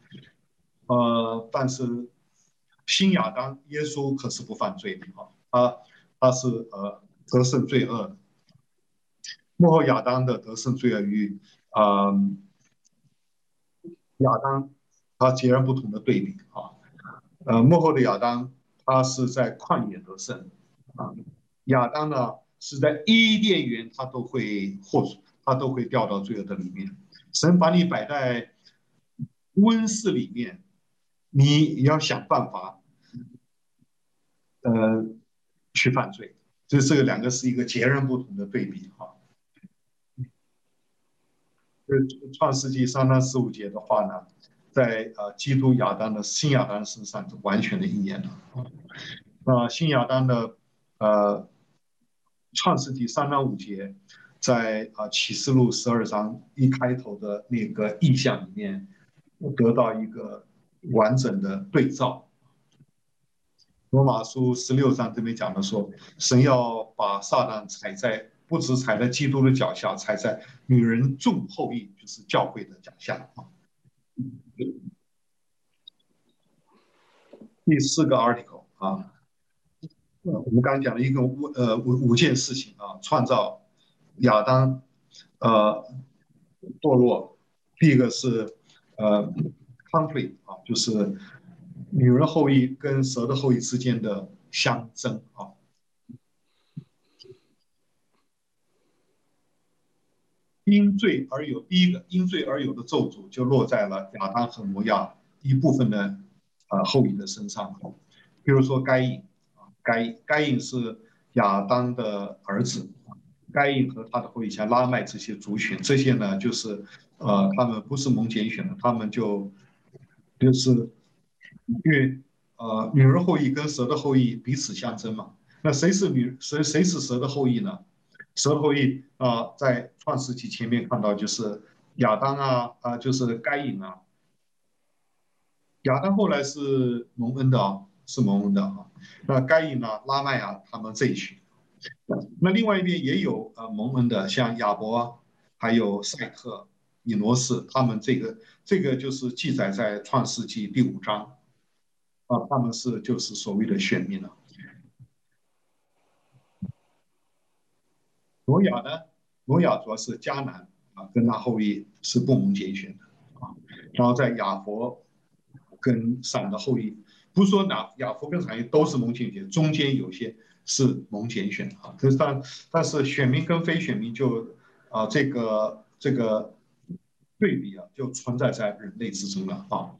S3: 呃，但是新亚当耶稣可是不犯罪的啊，他他是呃得胜罪恶的。末后亚当的得胜罪恶与啊、亚当他截然不同的对比啊。呃，幕后的亚当他是在旷野得胜啊，亚当呢？是在伊甸园，他都会获，他都会掉到罪恶的里面。神把你摆在温室里面，你要想办法，呃，去犯罪。这这个两个是一个截然不同的对比哈。这创世纪三章十五节的话呢，在呃基督亚当的新亚当身上是完全的应验了啊。那新亚当的呃。创世纪三章五节，在啊启示录十二章一开头的那个意象里面，得到一个完整的对照。罗马书十六章这边讲的说，神要把撒旦踩在，不止踩在基督的脚下，踩在女人众后裔，就是教会的脚下啊。第四个 article 啊。我们刚讲了一个五呃五五件事情啊，创造亚当呃堕落，第一个是呃 conflict 啊，就是女人后裔跟蛇的后裔之间的相争啊，因罪而有第一个因罪而有的咒诅就落在了亚当和挪亚一部分的呃后裔的身上，比如说该隐。该该隐是亚当的儿子，该隐和他的后裔像拉麦这些族群，这些呢就是呃他们不是蒙拣选的，他们就就是因为呃女人后裔跟蛇的后裔彼此相争嘛，那谁是女谁谁是蛇的后裔呢？蛇的后裔啊、在创世纪前面看到就是亚当啊啊、就是该隐啊，亚当后来是蒙恩的啊。是蒙恩的啊，那该隐啊、拉麦啊，他们这一群，那另外一边也有呃蒙恩的，像亚伯，还有赛特、以挪士，他们这个这个就是记载在创世纪第五章，啊，他们是就是所谓的选民了。挪亚呢，挪亚主要是迦南啊，跟他后裔是不蒙拣选的啊，然后在亚佛跟闪的后裔。不是说哪亚佛跟产业都是蒙拣选，中间有些是蒙拣选啊。可是但但是选民跟非选民就啊这个这个对比啊就存在在人类之中了啊。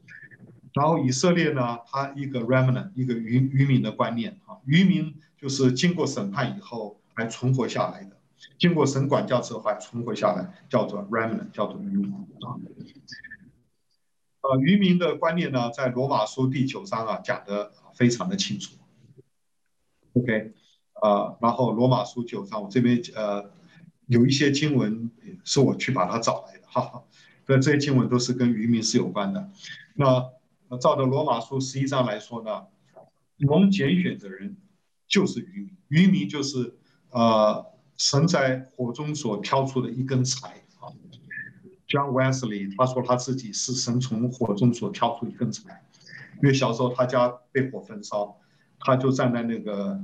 S3: 然后以色列呢，他一个 remnant 一个余余民的观念啊，余民就是经过审判以后还存活下来的，经过神管教之后还存活下来，叫做 remnant 叫做余民啊。呃，余民的观念呢，在罗马书第九章啊讲得非常的清楚。OK，呃，然后罗马书九章，我这边呃有一些经文是我去把它找来的，哈哈，所以这些经文都是跟余民是有关的。那照着罗马书十一章来说呢，蒙拣选的人就是渔民，渔民就是呃神在火中所挑出的一根柴啊。John Wesley 他说他自己是神从火中所挑出一根柴，因为小时候他家被火焚烧，他就站在那个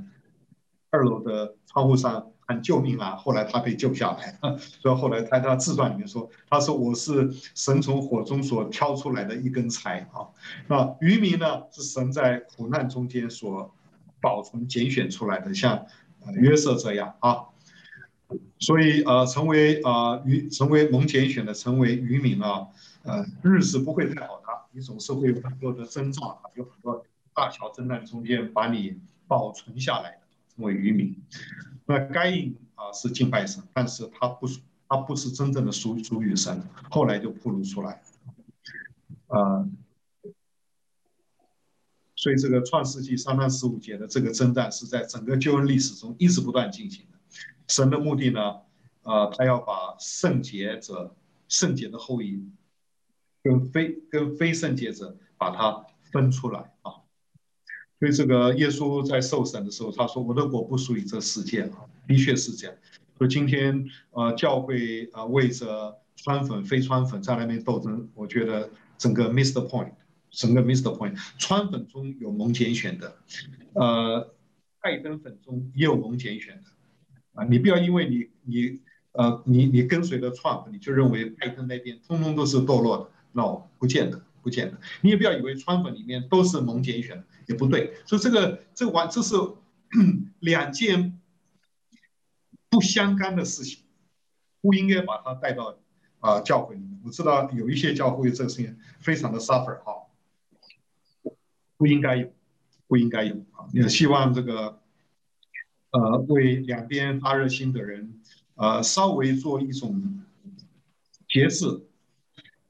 S3: 二楼的窗户上喊救命啊！后来他被救下来，所以后来他在他自传里面说，他说我是神从火中所挑出来的一根柴啊。那渔民呢，是神在苦难中间所保存拣选出来的，像约瑟这样啊。所以呃，成为啊渔成为蒙拣选的，成为渔民啊，呃，日子不会太好的，你总是会有很多的征兆，有很多大小灾难中间把你保存下来，为愚民。那该隐啊是敬拜神，但是他不他不是真正的属属于神，后来就暴露出来。呃，所以这个创世纪三到十五节的这个征战是在整个救恩历史中一直不断进行的。神的目的呢？呃，他要把圣洁者、圣洁的后裔跟非跟非圣洁者把它分出来啊。所以这个耶稣在受审的时候，他说：“我的国不属于这世界啊。”的确是这样。所以今天呃，教会啊、呃，为着川粉、非川粉在那边斗争，我觉得整个 miss the point，整个 miss the point。川粉中有蒙拣选的，呃，拜登粉中也有蒙拣选的。啊，你不要因为你你呃你你跟随的川粉你就认为拜登那边通通都是堕落的，no，不见得，不见得。你也不要以为川粉里面都是蒙拣选的，也不对。所以这个这完这是 两件不相干的事情，不应该把它带到啊、呃、教会里面。我知道有一些教会这个事情非常的 suffer 哈，不应该有，不应该有啊。也希望这个。呃，为两边发热心的人，呃，稍微做一种节制。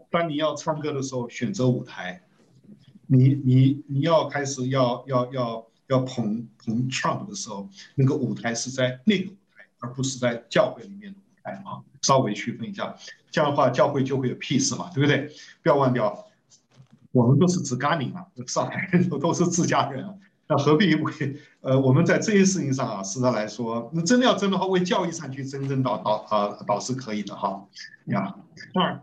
S3: 当你要唱歌的时候，选择舞台。你你你要开始要要要要捧捧 Trump 的时候，那个舞台是在那个舞台，而不是在教会里面的舞台啊，稍微区分一下，这样的话教会就会有 peace 嘛，对不对？不要忘掉，我们都是自家人啊，上海人 都是自家人啊，那何必为呃我们在这些事情上啊，实在来说，那真的要争的话，为教义上去争争倒倒啊，倒是可以的哈呀。当然，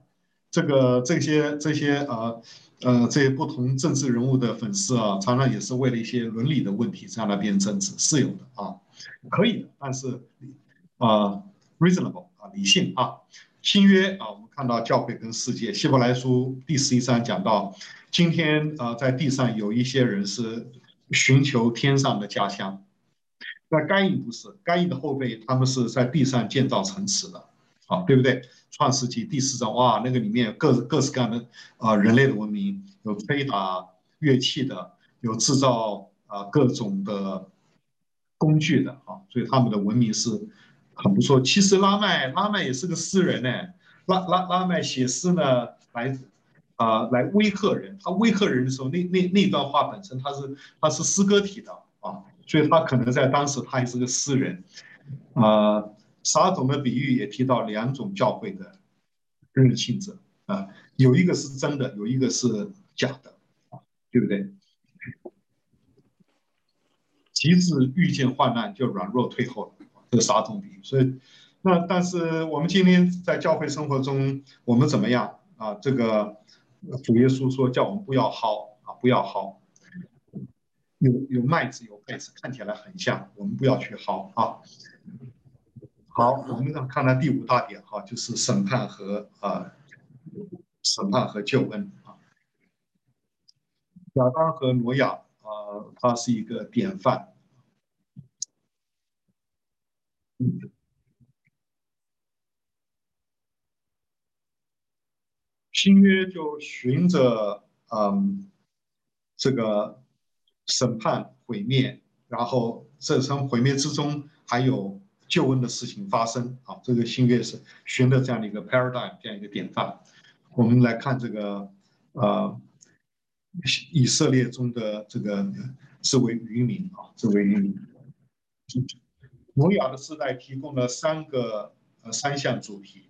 S3: 这个这些这些呃。呃，这些不同政治人物的粉丝啊，常常也是为了一些伦理的问题在那边争执，是有的啊，可以的，但是啊，reasonable 啊，理性啊，新约啊，我们看到教会跟世界，希伯来书第十一章讲到，今天啊，在地上有一些人是寻求天上的家乡，那该隐不是，该隐的后辈他们是在地上建造城池的，啊，对不对？创世纪第四章，哇，那个里面各各式各样的啊、人类的文明，有吹打乐器的，有制造啊、各种的工具的啊，所以他们的文明是很不错。其实拉麦拉麦也是个诗人呢，拉拉拉麦写诗呢，来啊、来威吓人，他威吓人的时候，那那那段话本身他是他是诗歌体的啊，所以他可能在当时他也是个诗人啊。呃撒种的比喻也提到两种教会的人的性质啊，有一个是真的，有一个是假的，对不对？及至遇见患难就软弱退后了，这个撒种比喻。所以，那但是我们今天在教会生活中，我们怎么样啊？这个主耶稣说叫我们不要薅啊，不要薅。有有麦子有稗子，看起来很像，我们不要去薅啊。好，我们看看第五大点哈，就是审判和啊，审判和救恩啊。亚当和挪亚啊，他是一个典范。新约就循着嗯这个审判毁灭，然后这层毁灭之中还有。救恩的事情发生啊，这个新约是寻的这样的一个 paradigm，这样一个典范。我们来看这个呃，以色列中的这个这位渔民啊，这位渔民。挪亚的时代提供了三个呃三项主题，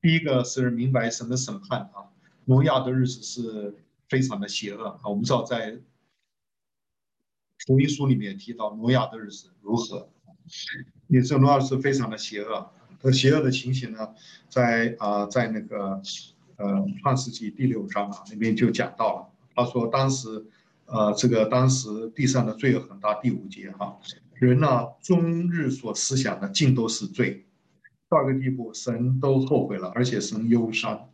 S3: 第一个是明白神的审判啊，挪亚的日子是非常的邪恶啊，我们知道在福音书里面提到挪亚的日子如何。以色列是非常的邪恶，这邪恶的情形呢，在啊、在那个呃创世纪第六章啊那边就讲到了。他说当时，呃，这个当时地上的罪恶很大。第五节哈、人呢终日所思想的尽都是罪，到一个地步，神都后悔了，而且神忧伤。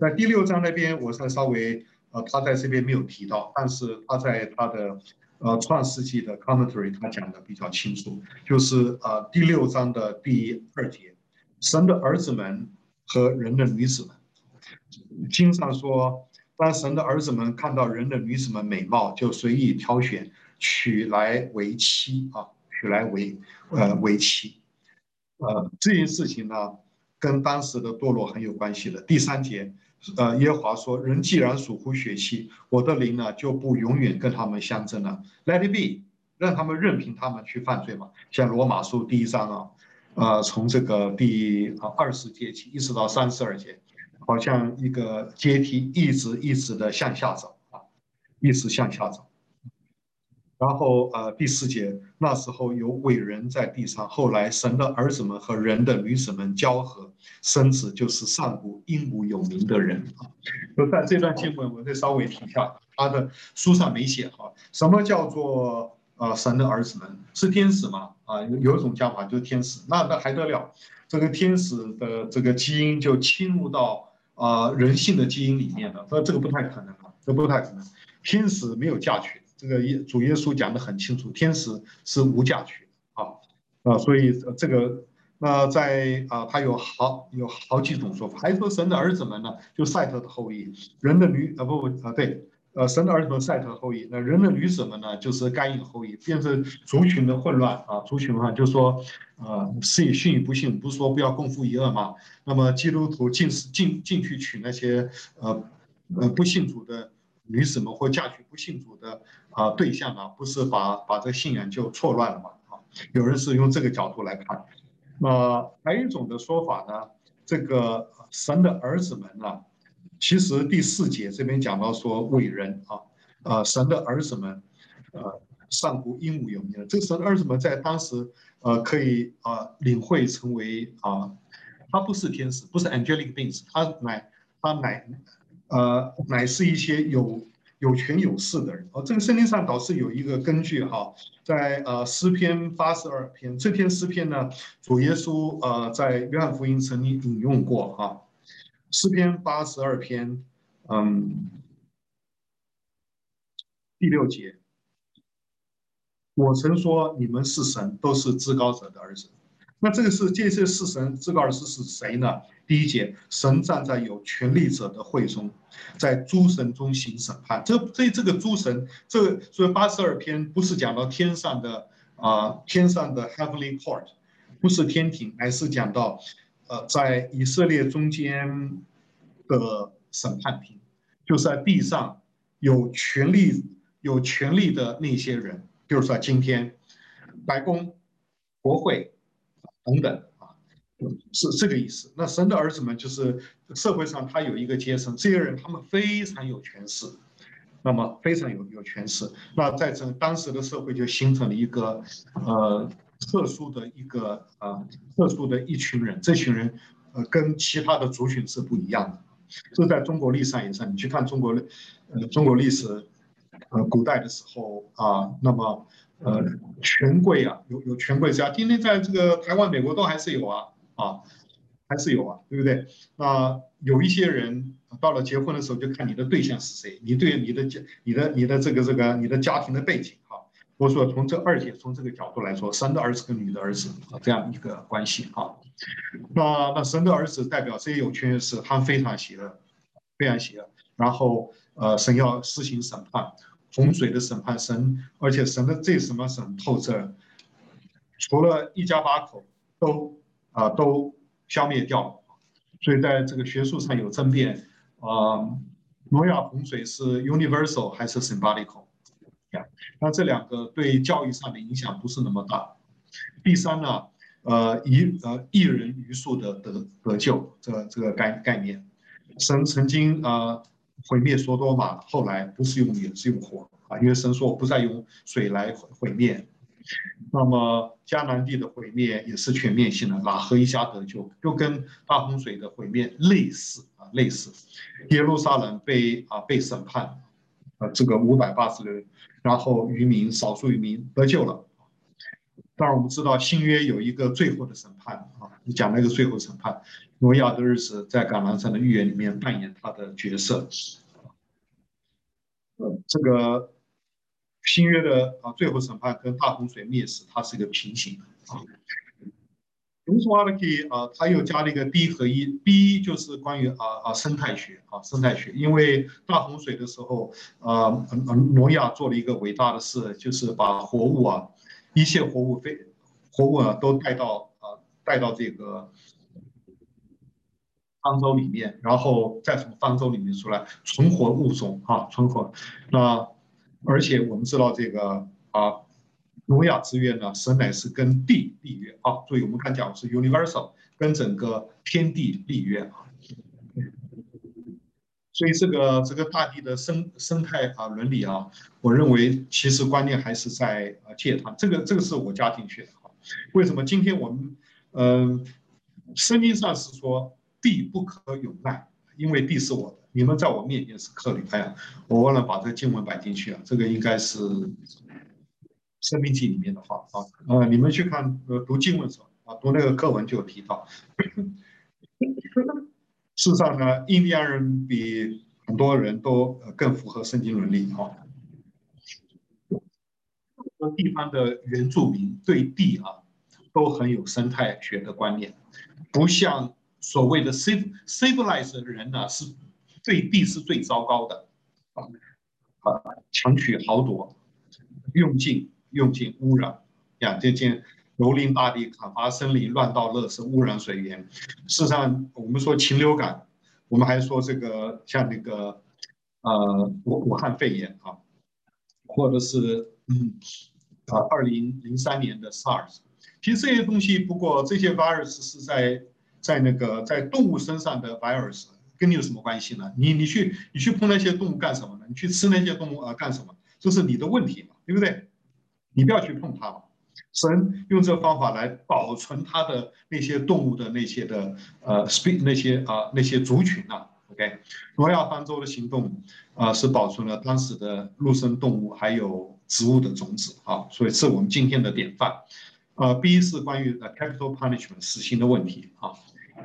S3: 在第六章那边，我才稍微呃，他在这边没有提到，但是他在他的。呃，创世纪的 commentary 他讲的比较清楚，就是呃第六章的第二节，神的儿子们和人的女子们，经上说，当神的儿子们看到人的女子们美貌，就随意挑选，娶来为妻啊，娶来为呃为妻，呃这件事情呢，跟当时的堕落很有关系的。第三节。呃，耶和华说：“人既然属乎血气，我的灵呢就不永远跟他们相争了。Let it be，让他们任凭他们去犯罪嘛。像罗马书第一章啊，呃，从这个第啊二十节起一直到三十二节，好像一个阶梯一直一直的向下走啊，一直向下走。”然后呃第四节，那时候有伟人在地上，后来神的儿子们和人的女子们交合，生子就是上古英武有名的人啊。就在这段经文，我再稍微提一下，他的书上没写哈，什么叫做呃神的儿子们是天使吗？啊，有一种讲法就是天使，那那还得了，这个天使的这个基因就侵入到啊、呃、人性的基因里面了，那这个不太可能啊，这不太可能，天使没有嫁娶。这个耶主耶稣讲得很清楚，天使是无嫁娶啊啊，所以这个那在啊，他有好有好几种说法，还说神的儿子们呢，就赛特的后裔，人的女啊不不啊对，呃神的儿子们赛特后裔，那人的女子们呢，就是该隐后裔，变成族群的混乱啊，族群的话就说啊，是以信与不信，不是说不要共赴一轭嘛，那么基督徒进进进去娶那些呃呃不信主的女子们或嫁娶不信主的。啊，对象啊，不是把把这个信仰就错乱了嘛？啊，有人是用这个角度来看。那还有一种的说法呢，这个神的儿子们呢，其实第四节这边讲到说伟人啊，呃，神的儿子们，呃，上古英武有名。这个神的儿子们在当时，呃，可以、呃、领会成为啊，他不是天使，不是 angelic beings，他乃他乃呃乃是一些有。有权有势的人哦，这个圣经上倒是有一个根据哈，在呃诗篇八十二篇这篇诗篇呢，主耶稣呃在约翰福音曾经引用过哈，诗篇八十二篇嗯第六节，我曾说你们是神，都是至高者的儿子。那这个是这些是神至高的是是谁呢？第一节，神站在有权力者的会中，在诸神中行审判。这这这个诸神，这所以八十二篇不是讲到天上的啊、天上的 heavenly court，不是天庭，而是讲到呃，在以色列中间的审判庭，就是在地上有权力有权力的那些人，比如说今天白宫、国会。等等，是这个意思。那神的儿子们就是社会上他有一个阶层，这些人他们非常有权势，那么非常有有权势。那在这当时的社会就形成了一个呃特殊的一个、呃、特殊的一群人，这群人呃跟其他的族群是不一样的。这在中国历史上也是，你去看中国呃中国历史呃古代的时候啊，那么。呃，权贵啊，有有权贵家，今天在这个台湾、美国都还是有啊，啊，还是有啊，对不对？那有一些人到了结婚的时候，就看你的对象是谁，你对你的家、你的、你的这个这个、你的家庭的背景哈。我说从这二姐从这个角度来说，神的儿子跟女的儿子啊这样一个关系哈。那那神的儿子代表这些有权人士，他非常邪恶，非常邪恶。然后呃，神要施行审判。洪水的审判神，而且神的这什么神透彻，除了一家八口都啊、都消灭掉了，所以在这个学术上有争辩啊，挪、亚洪水是 universal 还是 symbolical？那这两个对教育上的影响不是那么大。第三呢，呃，一呃一人一数的得得救这、这个概概念，神曾经啊。呃毁灭所多玛，后来不是用也是用火啊，因为神说我不再用水来毁灭。那么迦南地的毁灭也是全面性的，喇合一家得救，又跟大洪水的毁灭类似啊，类似。耶路撒冷被啊被审判，啊这个五百八十人，然后渔民少数渔民得救了。当然我们知道新约有一个最后的审判啊，你讲那个最后审判。挪亚的日子在橄榄山的预言里面扮演他的角色。这个新约的啊最后审判跟大洪水灭世，它是一个平行的啊。同时话呢，可以啊，他又加了一个 B 合一，B 就是关于啊啊生态学啊生态学，因为大洪水的时候啊，挪亚做了一个伟大的事，就是把活物啊一切活物非活物啊都带到啊带到这个。方舟里面，然后再从方舟里面出来存活物种啊，存活。那而且我们知道这个啊，挪亚之约呢，神乃是跟地立约啊，所以我们看讲是 universal，跟整个天地立约啊。所以这个这个大地的生生态啊伦理啊，我认为其实观念还是在啊借它，这个这个是我加进去的啊。为什么今天我们嗯，圣经上是说。地不可有卖，因为地是我的，你们在我面前是客旅。哎呀，我忘了把这个经文摆进去了，这个应该是《生命记》里面的话啊。呃，你们去看呃读经文的时候啊，读那个课文就有提到。事实上呢，印第安人比很多人都更符合圣经伦理啊。地方的原住民对地啊都很有生态学的观念，不像。所谓的 civilized 人呢，是对地是最糟糕的，啊啊，强取豪夺，用尽用尽污染，呀，这件蹂躏大地，砍伐森林，乱倒垃圾，污染水源。事实上，我们说禽流感，我们还说这个像那个呃武武汉肺炎啊，或者是嗯啊，二零零三年的 SARS。其实这些东西，不过这些 virus 是在在那个在动物身上的 virus，跟你有什么关系呢？你你去你去碰那些动物干什么呢？你去吃那些动物啊干什么？这是你的问题嘛，对不对？你不要去碰它嘛。神用这个方法来保存他的那些动物的那些的呃 speak 那些啊、那些族群啊，OK，诺亚方舟的行动啊、是保存了当时的陆生动物还有植物的种子啊，所以是我们今天的典范。呃，B 是关于 capital punishment 死刑的问题啊，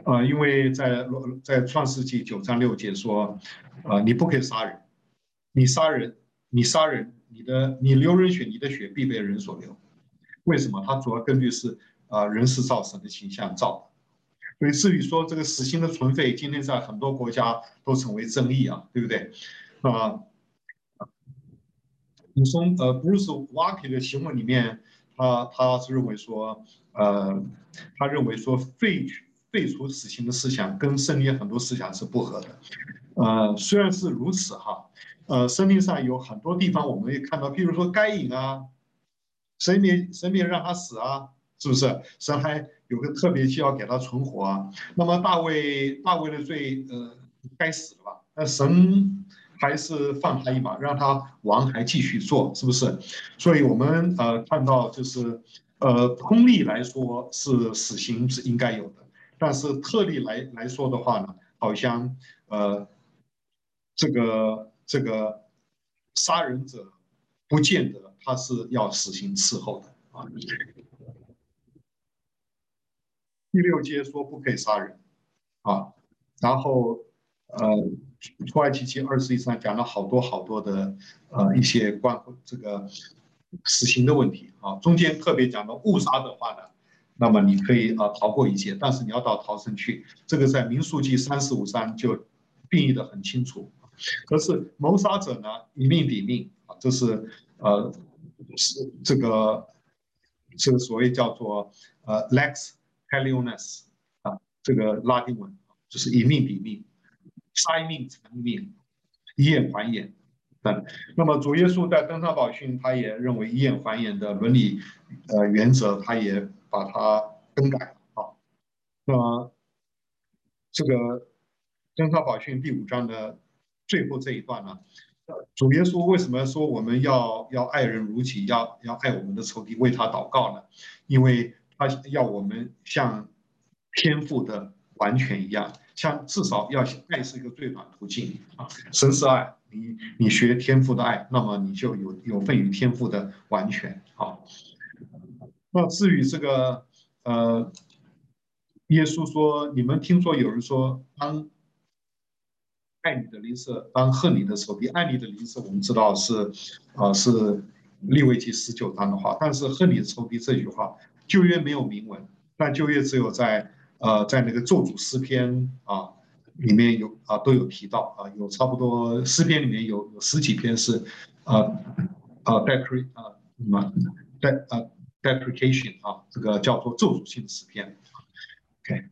S3: 呃，因为在在创世纪九章六节说，呃，你不可以杀人，你杀人，你杀人，你的你流人血，你的血必被人所流。为什么？它主要根据是啊、人是造神的形象造的。所以至于说这个死刑的存废，今天在很多国家都成为争议啊，对不对？啊，你从呃 Bruce Walker 的新闻里面，他他是认为说，呃，他认为说废废除死刑的思想跟圣经很多思想是不合的。呃，虽然是如此哈，呃，圣经上有很多地方我们也看到，譬如说该隐啊。神明神明让他死啊，是不是？神还有个特别需要给他存活啊。那么大卫大卫的罪，呃，该死了吧？那神还是放他一马，让他王还继续做，是不是？所以我们呃看到就是，呃，通例来说是死刑是应该有的，但是特例来来说的话呢，好像呃，这个这个杀人者不见得。他是要死刑伺候的啊。第六节说不可以杀人啊，然后呃，出埃及记二十一章讲了好多好多的呃一些关乎这个死刑的问题啊，中间特别讲到误杀的话呢，那么你可以啊逃过一劫，但是你要到逃生去，这个在民数记三十五章就定义得很清楚。可是谋杀者呢，以命抵命啊，这是呃。是这个，这个所谓叫做呃 lex talionis 啊，这个拉丁文就是以命抵命，杀一命偿一命，以眼还眼等。那么主耶稣在登山宝训，他也认为以眼还眼的伦理呃原则，他也把它更改了啊。那这个登山宝训第五章的最后这一段呢？主耶稣为什么说我们要要爱人如己，要要爱我们的仇敌，为他祷告呢？因为他要我们像天赋的完全一样，像至少要爱是一个最短途径啊。神是爱，你你学天赋的爱，那么你就有有份于天赋的完全啊。那至于这个呃，耶稣说，你们听说有人说当。爱你的邻舍，当恨你的仇敌。爱你的邻舍，我们知道是，啊、是利未记十九章的话。但是恨你的仇敌这句话，旧约没有明文，但旧约只有在，呃，在那个咒诅诗篇啊里面有啊都有提到啊，有差不多诗篇里面有有十几篇是，啊啊 d e c r e 啊，什么 d 啊 deprecation 啊，这个叫做咒诅性的诗篇。OK。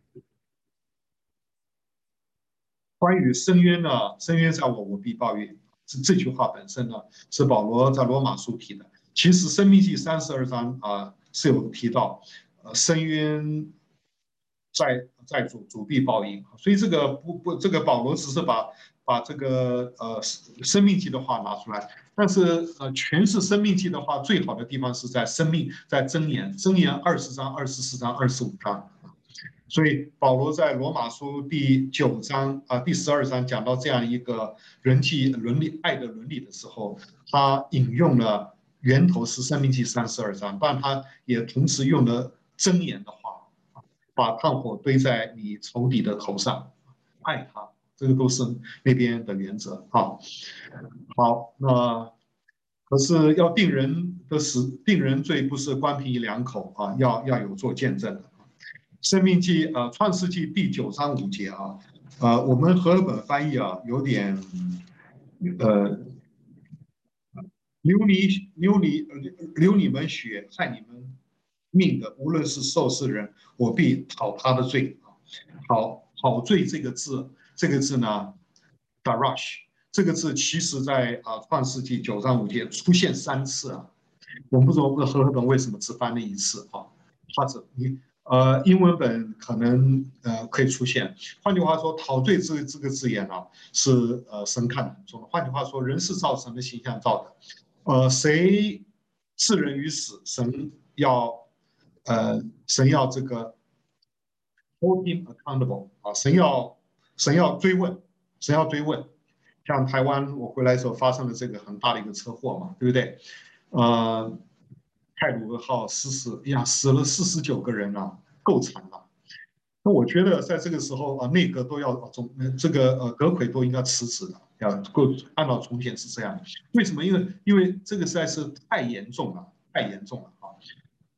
S3: 关于深渊呢，深渊在我，我必抱怨。这这句话本身呢，是保罗在罗马书提的。其实《生命记》三十二章啊是有提到，呃，深渊在在主，主必报应。所以这个不不，这个保罗只是把把这个呃《生命记》的话拿出来，但是呃诠释《生命记》的话，最好的地方是在生命，在箴言，箴言二十章、二十四章、二十五章。所以保罗在罗马书第九章啊第十二章讲到这样一个人际伦理爱的伦理的时候，他引用了源头是生命记三十二章，但他也同时用了箴言的话，把炭火堆在你仇敌的头上，爱他，这个都是那边的原则啊。好，那可是要定人的死，定人罪不是光凭一两口啊，要要有做见证的。生命记，呃，创世纪第九章五节啊，呃，我们和合本翻译啊，有点，呃，流你流你流你们血害你们命的，无论是受是人，我必讨他的罪啊。讨讨罪这个字，这个字呢，darash 这个字，其实在啊创世纪九章五节出现三次啊。我们不知道和合本为什么只翻了一次啊？或者你呃英文本可能呃可以出现。换句话说，陶醉这这个字眼啊，是呃神看的很重的。换句话说，人是造神的形象造的，呃，谁置人于死，神要呃神要这个 hold him accountable 啊，神要神要追问，神要追问。像台湾我回来的时候发生了这个很大的一个车祸嘛，对不对？呃，泰鲁阁号失事，呀，死了四十九个人啊，够惨了。那我觉得在这个时候啊，内阁都要总，这个呃，阁揆都应该辞职了，要够按照从前是这样。为什么？因为因为这个实在是太严重了，太严重了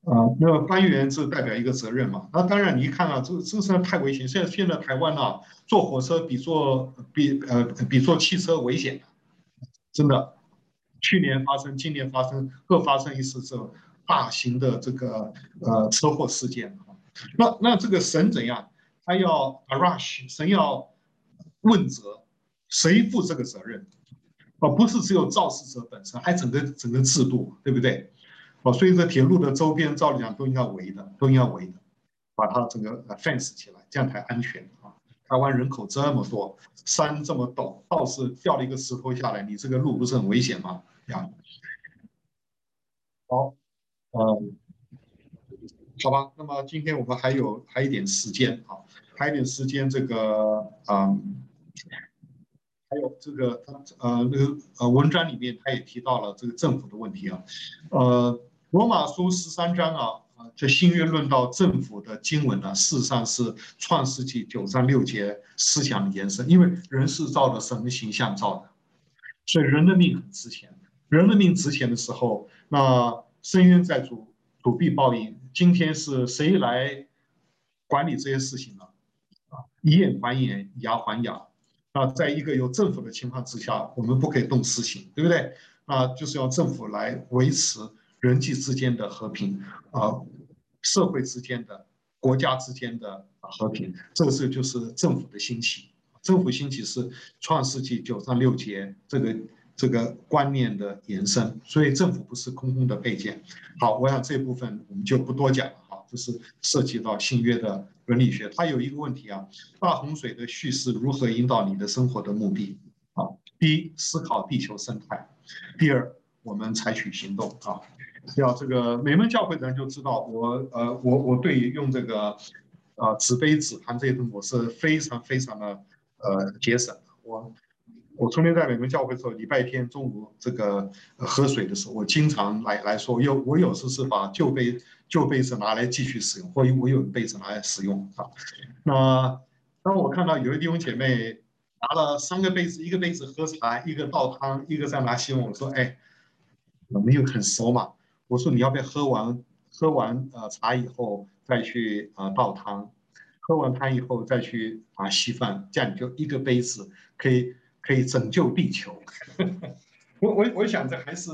S3: 啊。那么官员是代表一个责任嘛。那当然，你一看啊，这这实在太危险。现在现在台湾啊，坐火车比坐比呃比坐汽车危险，真的。去年发生，今年发生，各发生一次这种大型的这个呃车祸事件。那那这个神怎样？他要 arash，神要问责，谁负这个责任？而不是只有肇事者本身，还整个整个制度，对不对？哦，所以这铁路的周边，照理讲都应该围的，都应该围的，把它整个 fence 起来，这样才安全啊。台湾人口这么多，山这么陡，倒是掉了一个石头下来，你这个路不是很危险吗？这样，好，嗯，好吧，那么今天我们还有还有一点时间啊，还有一点时间，这个嗯，还有这个呃那个呃文章里面他也提到了这个政府的问题啊，呃。罗马书十三章啊，啊，这新约论到政府的经文呢，事实上是创世纪九章六节思想的延伸。因为人是照着神的形象造的，所以人的命很值钱。人的命值钱的时候，那深渊在主，主必报应。今天是谁来管理这些事情呢？啊，以眼还眼，以牙还牙。啊，在一个有政府的情况之下，我们不可以动私刑，对不对？啊，就是要政府来维持。人际之间的和平，啊，社会之间的、国家之间的和平，这个是就是政府的兴起。政府兴起是创世纪九章六节这个这个观念的延伸，所以政府不是空空的配件。好，我想这部分我们就不多讲了。哈，这是涉及到新约的伦理学。它有一个问题啊，大洪水的叙事如何引导你的生活的目的？啊，第一，思考地球生态；第二，我们采取行动啊。要这个美门教会的人就知道我呃我我对于用这个呃纸杯纸盘这些东西我是非常非常的呃节省。我我从前在美门教会的时候，礼拜天中午这个喝水的时候，我经常来来说，有我有时是把旧杯旧杯子拿来继续使用，或我有杯子拿来使用啊。那当我看到有一弟兄姐妹拿了三个杯子，一个杯子喝茶，一个倒汤，一个在拿西碗，我说哎，我们又很熟嘛。我说你要不要喝完喝完呃茶以后再去呃倒汤，喝完汤以后再去啊稀饭，这样你就一个杯子可以可以拯救地球。我我我想着还是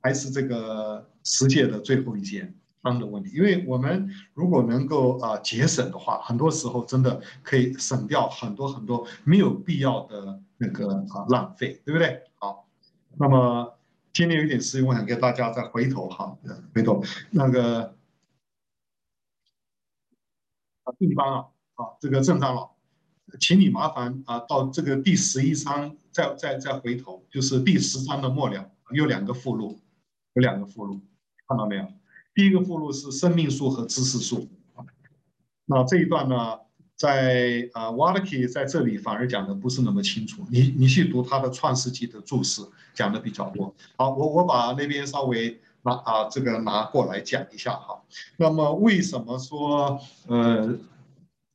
S3: 还是这个世界的最后一件汤的问题，因为我们如果能够啊节省的话，很多时候真的可以省掉很多很多没有必要的那个啊浪费，对不对？好，那么。今天有点事情，我想给大家再回头哈，回头那个啊，地方啊，啊，这个郑长老，请你麻烦啊，到这个第十一章再再再回头，就是第十章的末了，有两个附录，有两个附录，看到没有？第一个附录是生命树和知识树，那这一段呢？在啊，Walker 在这里反而讲的不是那么清楚。你你去读他的《创世纪》的注释，讲的比较多。好，我我把那边稍微拿啊这个拿过来讲一下哈。那么为什么说呃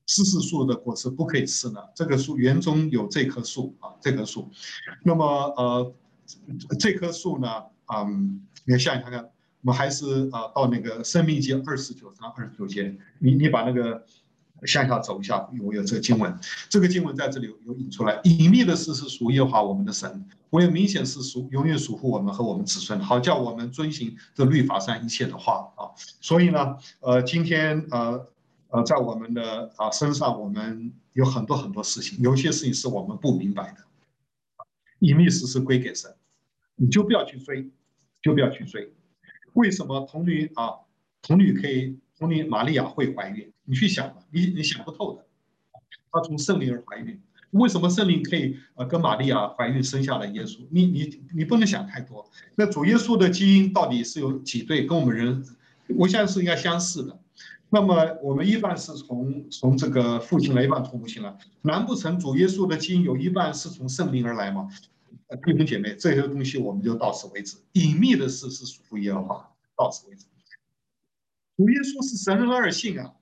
S3: 知识树的果实不可以吃呢？这个树园中有这棵树啊，这棵树。那么呃这棵树呢，嗯，你想想看看，我们还是啊到那个《生命记》二十九章二十九节，你你把那个。向下走一下，我有这个经文，这个经文在这里有有引出来。隐秘的事是属耶和华我们的神，唯有明显是属永远属乎我们和我们子孙，好叫我们遵行这律法上一切的话啊。所以呢，呃，今天呃呃，在我们的啊身上，我们有很多很多事情，有些事情是我们不明白的。隐秘事是归给神，你就不要去追，就不要去追。为什么童女啊，童女可以，同理玛利亚会怀孕？你去想吧，你你想不透的。她从圣灵而怀孕，为什么圣灵可以呃跟玛利亚怀孕生下了耶稣？你你你不能想太多。那主耶稣的基因到底是有几对？跟我们人，我相信是应该相似的。那么我们一半是从从这个父亲来，一半从母亲来。难不成主耶稣的基因有一半是从圣灵而来吗？弟兄姐妹，这些东西我们就到此为止。隐秘的事是属于耶和华，到此为止。主耶稣是神人二性啊，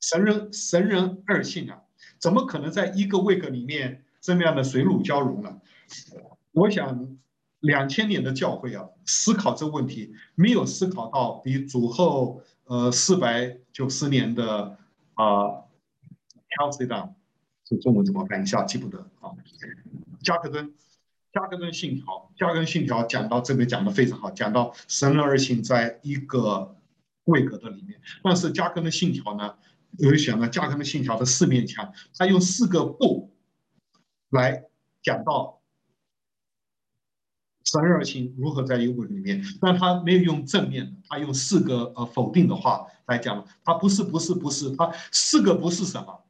S3: 神人神人二性啊，怎么可能在一个位格里面这么样的水乳交融呢？我想两千年的教会啊，思考这个问题没有思考到比主后呃四百九十年的啊 c a l c e d o n 这中文怎么翻一下记不得啊，加克敦。加根信条，加根信条讲到这边讲的非常好，讲到神人二性在一个位格的里面。但是加根的信条呢，有人想呢，加根的信条的四面墙，他用四个不来讲到神人二性如何在一个位格里面，但他没有用正面的，他用四个呃否定的话来讲，他不是不是不是，他四个不是什么？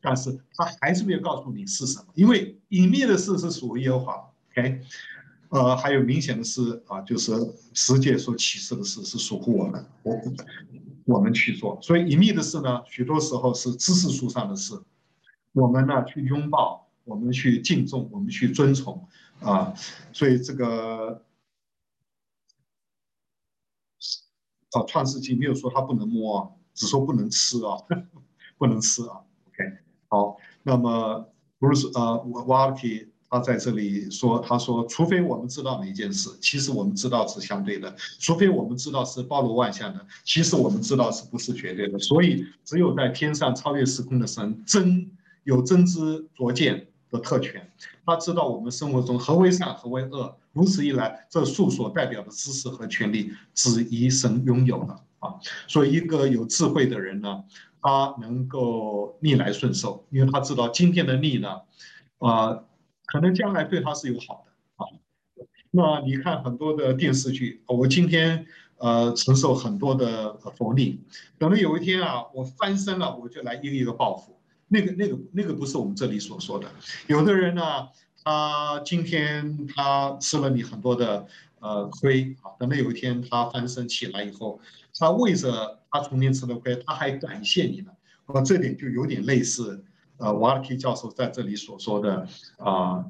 S3: 但是他还是没有告诉你是什么，因为隐秘的事是属于耶和华，OK，呃，还有明显的是啊，就是世界所启示的事是属乎我们，我我们去做。所以隐秘的事呢，许多时候是知识书上的事，我们呢去拥抱，我们去敬重，我们去尊崇啊。所以这个啊，创世纪没有说他不能摸，只说不能吃啊，不能吃啊，OK。好，那么不是呃，瓦尔基他在这里说，他说，除非我们知道每一件事，其实我们知道是相对的；除非我们知道是包罗万象的，其实我们知道是不是绝对的。所以，只有在天上超越时空的神，真有真知灼见的特权，他知道我们生活中何为善，何为恶。如此一来，这数所代表的知识和权力，只宜神拥有了啊。所以，一个有智慧的人呢，他能够逆来顺受，因为他知道今天的逆呢，啊、可能将来对他是有好的啊。那你看很多的电视剧，我今天呃承受很多的佛逆，等到有一天啊，我翻身了，我就来一个一个报复。那个、那个、那个不是我们这里所说的。有的人呢，他今天他吃了你很多的呃亏啊，等到有一天他翻身起来以后，他为着。他从前吃的亏，他还感谢你呢。那这点就有点类似，呃，瓦尔基教授在这里所说的啊，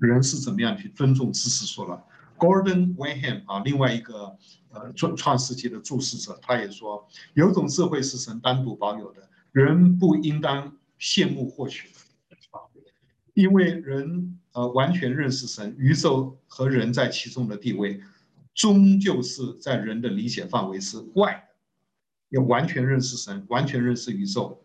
S3: 人是怎么样去尊重知识说了。Gordon Wenham 啊，另外一个呃创创世纪的注释者，他也说，有种智慧是神单独保有的，人不应当羡慕获取啊，因为人呃完全认识神，宇宙和人在其中的地位，终究是在人的理解范围之外的。要完全认识神，完全认识宇宙，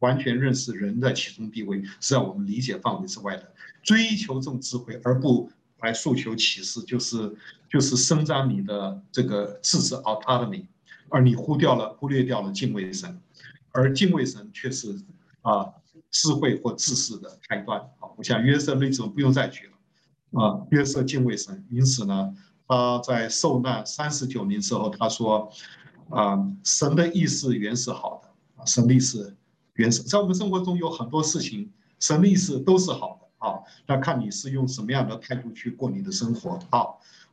S3: 完全认识人的其中地位，是在我们理解范围之外的。追求这种智慧，而不来诉求启示，就是就是伸张你的这个自治 autonomy，而你忽掉了忽略掉了敬畏神，而敬畏神却是啊智慧或知识的开端。啊，我想约瑟例子不用再举了。啊，约瑟敬畏神，因此呢，他在受难三十九年之后，他说。啊，神的意思原是好的，神的意思原是，在我们生活中有很多事情，什么意思都是好的，啊，那看你是用什么样的态度去过你的生活。啊，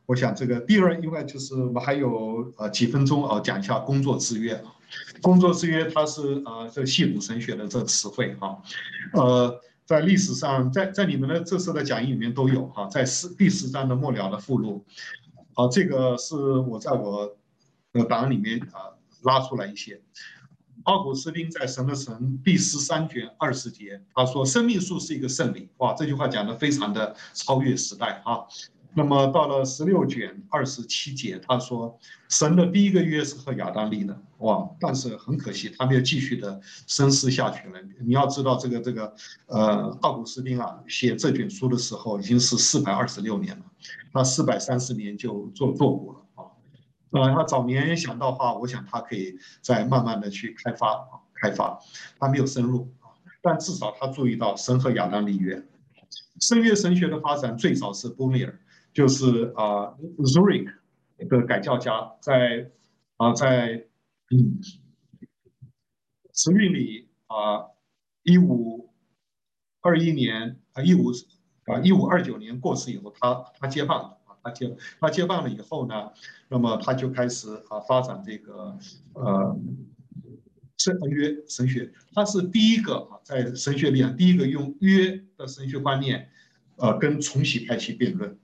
S3: 我想这个第二，另外就是我还有呃几分钟啊，讲一下工作制约。工作制约它是呃这系统神学的这词汇哈，呃，在历史上，在在你们的这次的讲义里面都有哈，在四第十章的末了的附录，好，这个是我在我。那个档案里面啊，拉出来一些。奥古斯丁在《神的城》第十三卷二十节，他说：“生命树是一个圣灵。”哇，这句话讲得非常的超越时代啊。那么到了十六卷二十七节，他说：“神的第一个约是和亚当立的。”哇，但是很可惜，他没有继续的深思下去了。你要知道，这个这个呃，奥古斯丁啊，写这卷书的时候已经是四百二十六年了，那四百三十年就做做过了。呃，他早年想到话，我想他可以再慢慢的去开发，开发，他没有深入啊，但至少他注意到神和亚当立约。声乐神学的发展最早是 Bullier，就是啊 Zurich 的改教家，在啊在嗯时运里啊一五二一年啊一五啊一五二九年过世以后，他他接棒了他接他接棒了以后呢，那么他就开始啊发展这个呃。神约神学，他是第一个啊，在神学里啊，第一个用约的神学观念，呃，跟重洗派去辩论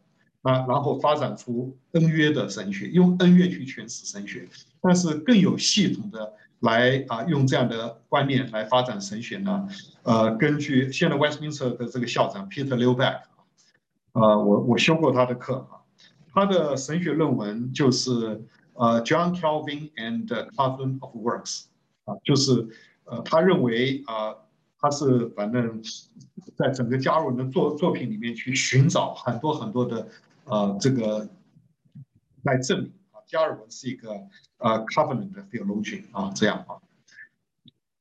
S3: 啊，然后发展出恩约的神学，用恩约去诠释神学，但是更有系统的来啊，用这样的观念来发展神学呢，呃，根据现在 Westminster 的这个校长 Peter Lillback 啊，我我修过他的课啊，他的神学论文就是呃 John Calvin and Calvin of Works 啊。就是，呃，他认为啊，他是反正在整个加尔文的作作品里面去寻找很多很多的，呃，这个来证明啊，加尔文是一个呃 covenant 的 theologian 啊，这样啊，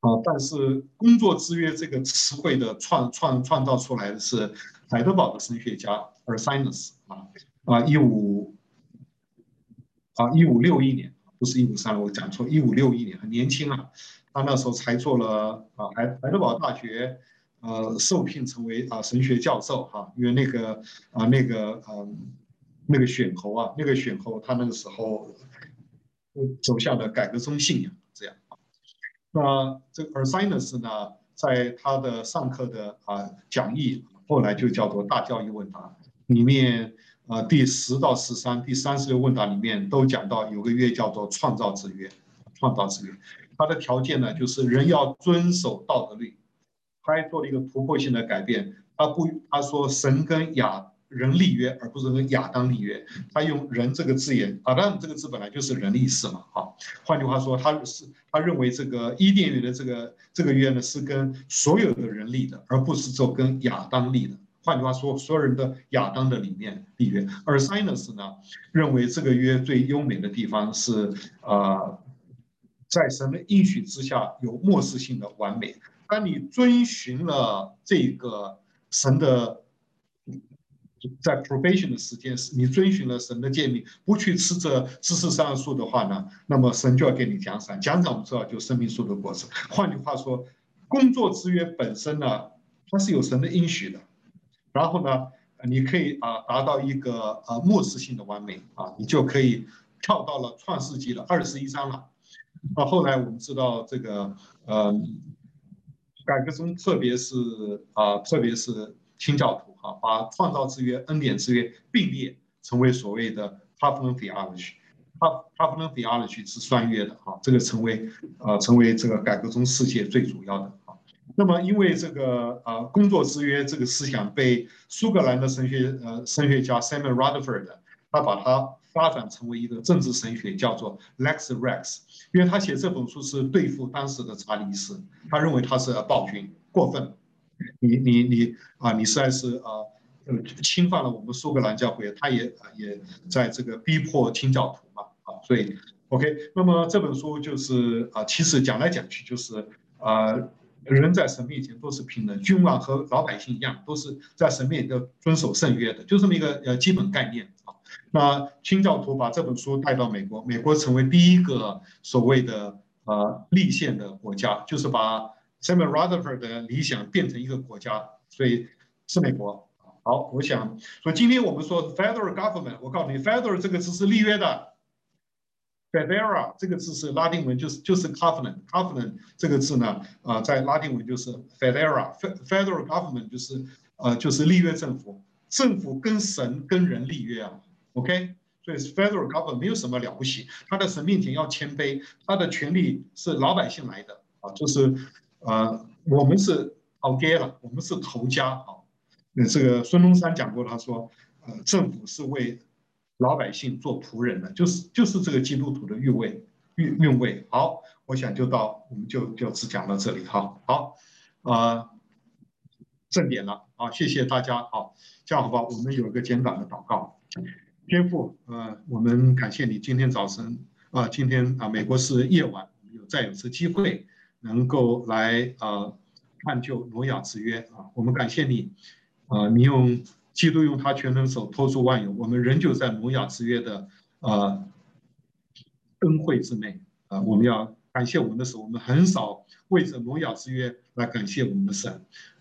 S3: 啊，但是工作之约这个词汇的创创创造出来的是海德堡的神学家 Ursinus 啊啊，一五啊一五六一年。不是一五三，我讲错，一五六一年，很年轻啊，他那时候才做了啊，海海德堡大学，呃，受聘成为啊神学教授哈、因为那个啊那个嗯那个选侯啊，那个选侯他那个时候走向了改革宗信仰这样，那这个 Ursinus 呢，在他的上课的啊讲义，后来就叫做大教育问答里面。啊，第十到十三、第三十六问答里面都讲到有个约叫做创造之约，创造之约，它的条件呢就是人要遵守道德律，他还做了一个突破性的改变，他不他说神跟亚人立约，而不是跟亚当立约，他用人这个字眼，亚当这个字本来就是人立事嘛，哈，换句话说，他是他认为这个伊甸园的这个这个约呢是跟所有的人立的，而不是说跟亚当立的。换句话说，所有人的亚当的里面立约，而 Sinus 呢认为这个约最优美的地方是呃，在神的应许之下有末世性的完美。当你遵循了这个神的在 probation 的时间，是你遵循了神的诫命，不去吃这知识上的树的话呢，那么神就要给你奖赏，奖赏我们知道就生命树的果子。换句话说，工作之约本身呢，它是有神的应许的。然后呢，你可以啊达到一个呃末世性的完美啊，你就可以跳到了创世纪的二十一章了。啊，后来我们知道这个呃，改革中特别是啊，特别是清教徒哈、把创造之约、恩典之约并列，成为所谓的 covenant theology。covenant theology 是双约的哈、啊，这个成为呃成为这个改革中世界最主要的。那么，因为这个呃工作制约这个思想被苏格兰的神学呃神学家 Samuel Rutherford 他把它发展成为一个政治神学，叫做 Lex Rex。因为他写这本书是对付当时的查理斯，他认为他是暴君过分，你你你啊，你实在是啊呃侵犯了我们苏格兰教会，他也也在这个逼迫清教徒嘛啊，所以 OK，那么这本书就是啊，其实讲来讲去就是啊。人在神面前都是平等，君王和老百姓一样，都是在神面前遵守圣约的，就这么一个呃基本概念啊。那清教徒把这本书带到美国，美国成为第一个所谓的呃立宪的国家，就是把 Samuel Rutherford 的理想变成一个国家，所以是美国。好，我想说今天我们说 Federal Government，我告诉你，Federal 这个词是立约的。Federa 这个字是拉丁文，就是就是 covenant。covenant 这个字呢，啊、在拉丁文就是 Federa。Federal government 就是呃就是立约政府，政府跟神跟人立约啊。OK，所以 Federal government 没有什么了不起，他的神面前要谦卑，他的权利是老百姓来的啊，就是呃我们是 augere，我们是头家啊。那这个孙中山讲过，他说呃政府是为老百姓做仆人的，就是就是这个基督徒的韵味韵韵味。好，我想就到我们就就只讲到这里哈。好，呃，正点了啊，谢谢大家。好，这样好吧，我们有一个简短的祷告。天父，呃，我们感谢你今天早晨啊、呃，今天啊、呃，美国是夜晚，有再有次机会能够来呃探究挪亚之约啊，我们感谢你啊、呃，你用。基督用他全能手托住万有，我们仍旧在挪亚之约的呃恩惠之内啊，我们要感谢我们的神，我们很少为着荣耀之约来感谢我们的神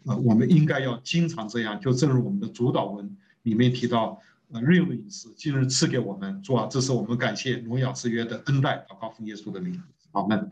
S3: 啊，我们应该要经常这样，就正如我们的主祷文里面提到，呃，日用饮食今日赐给我们，主啊，这是我们感谢荣耀之约的恩待，祷告奉耶稣的名，阿门。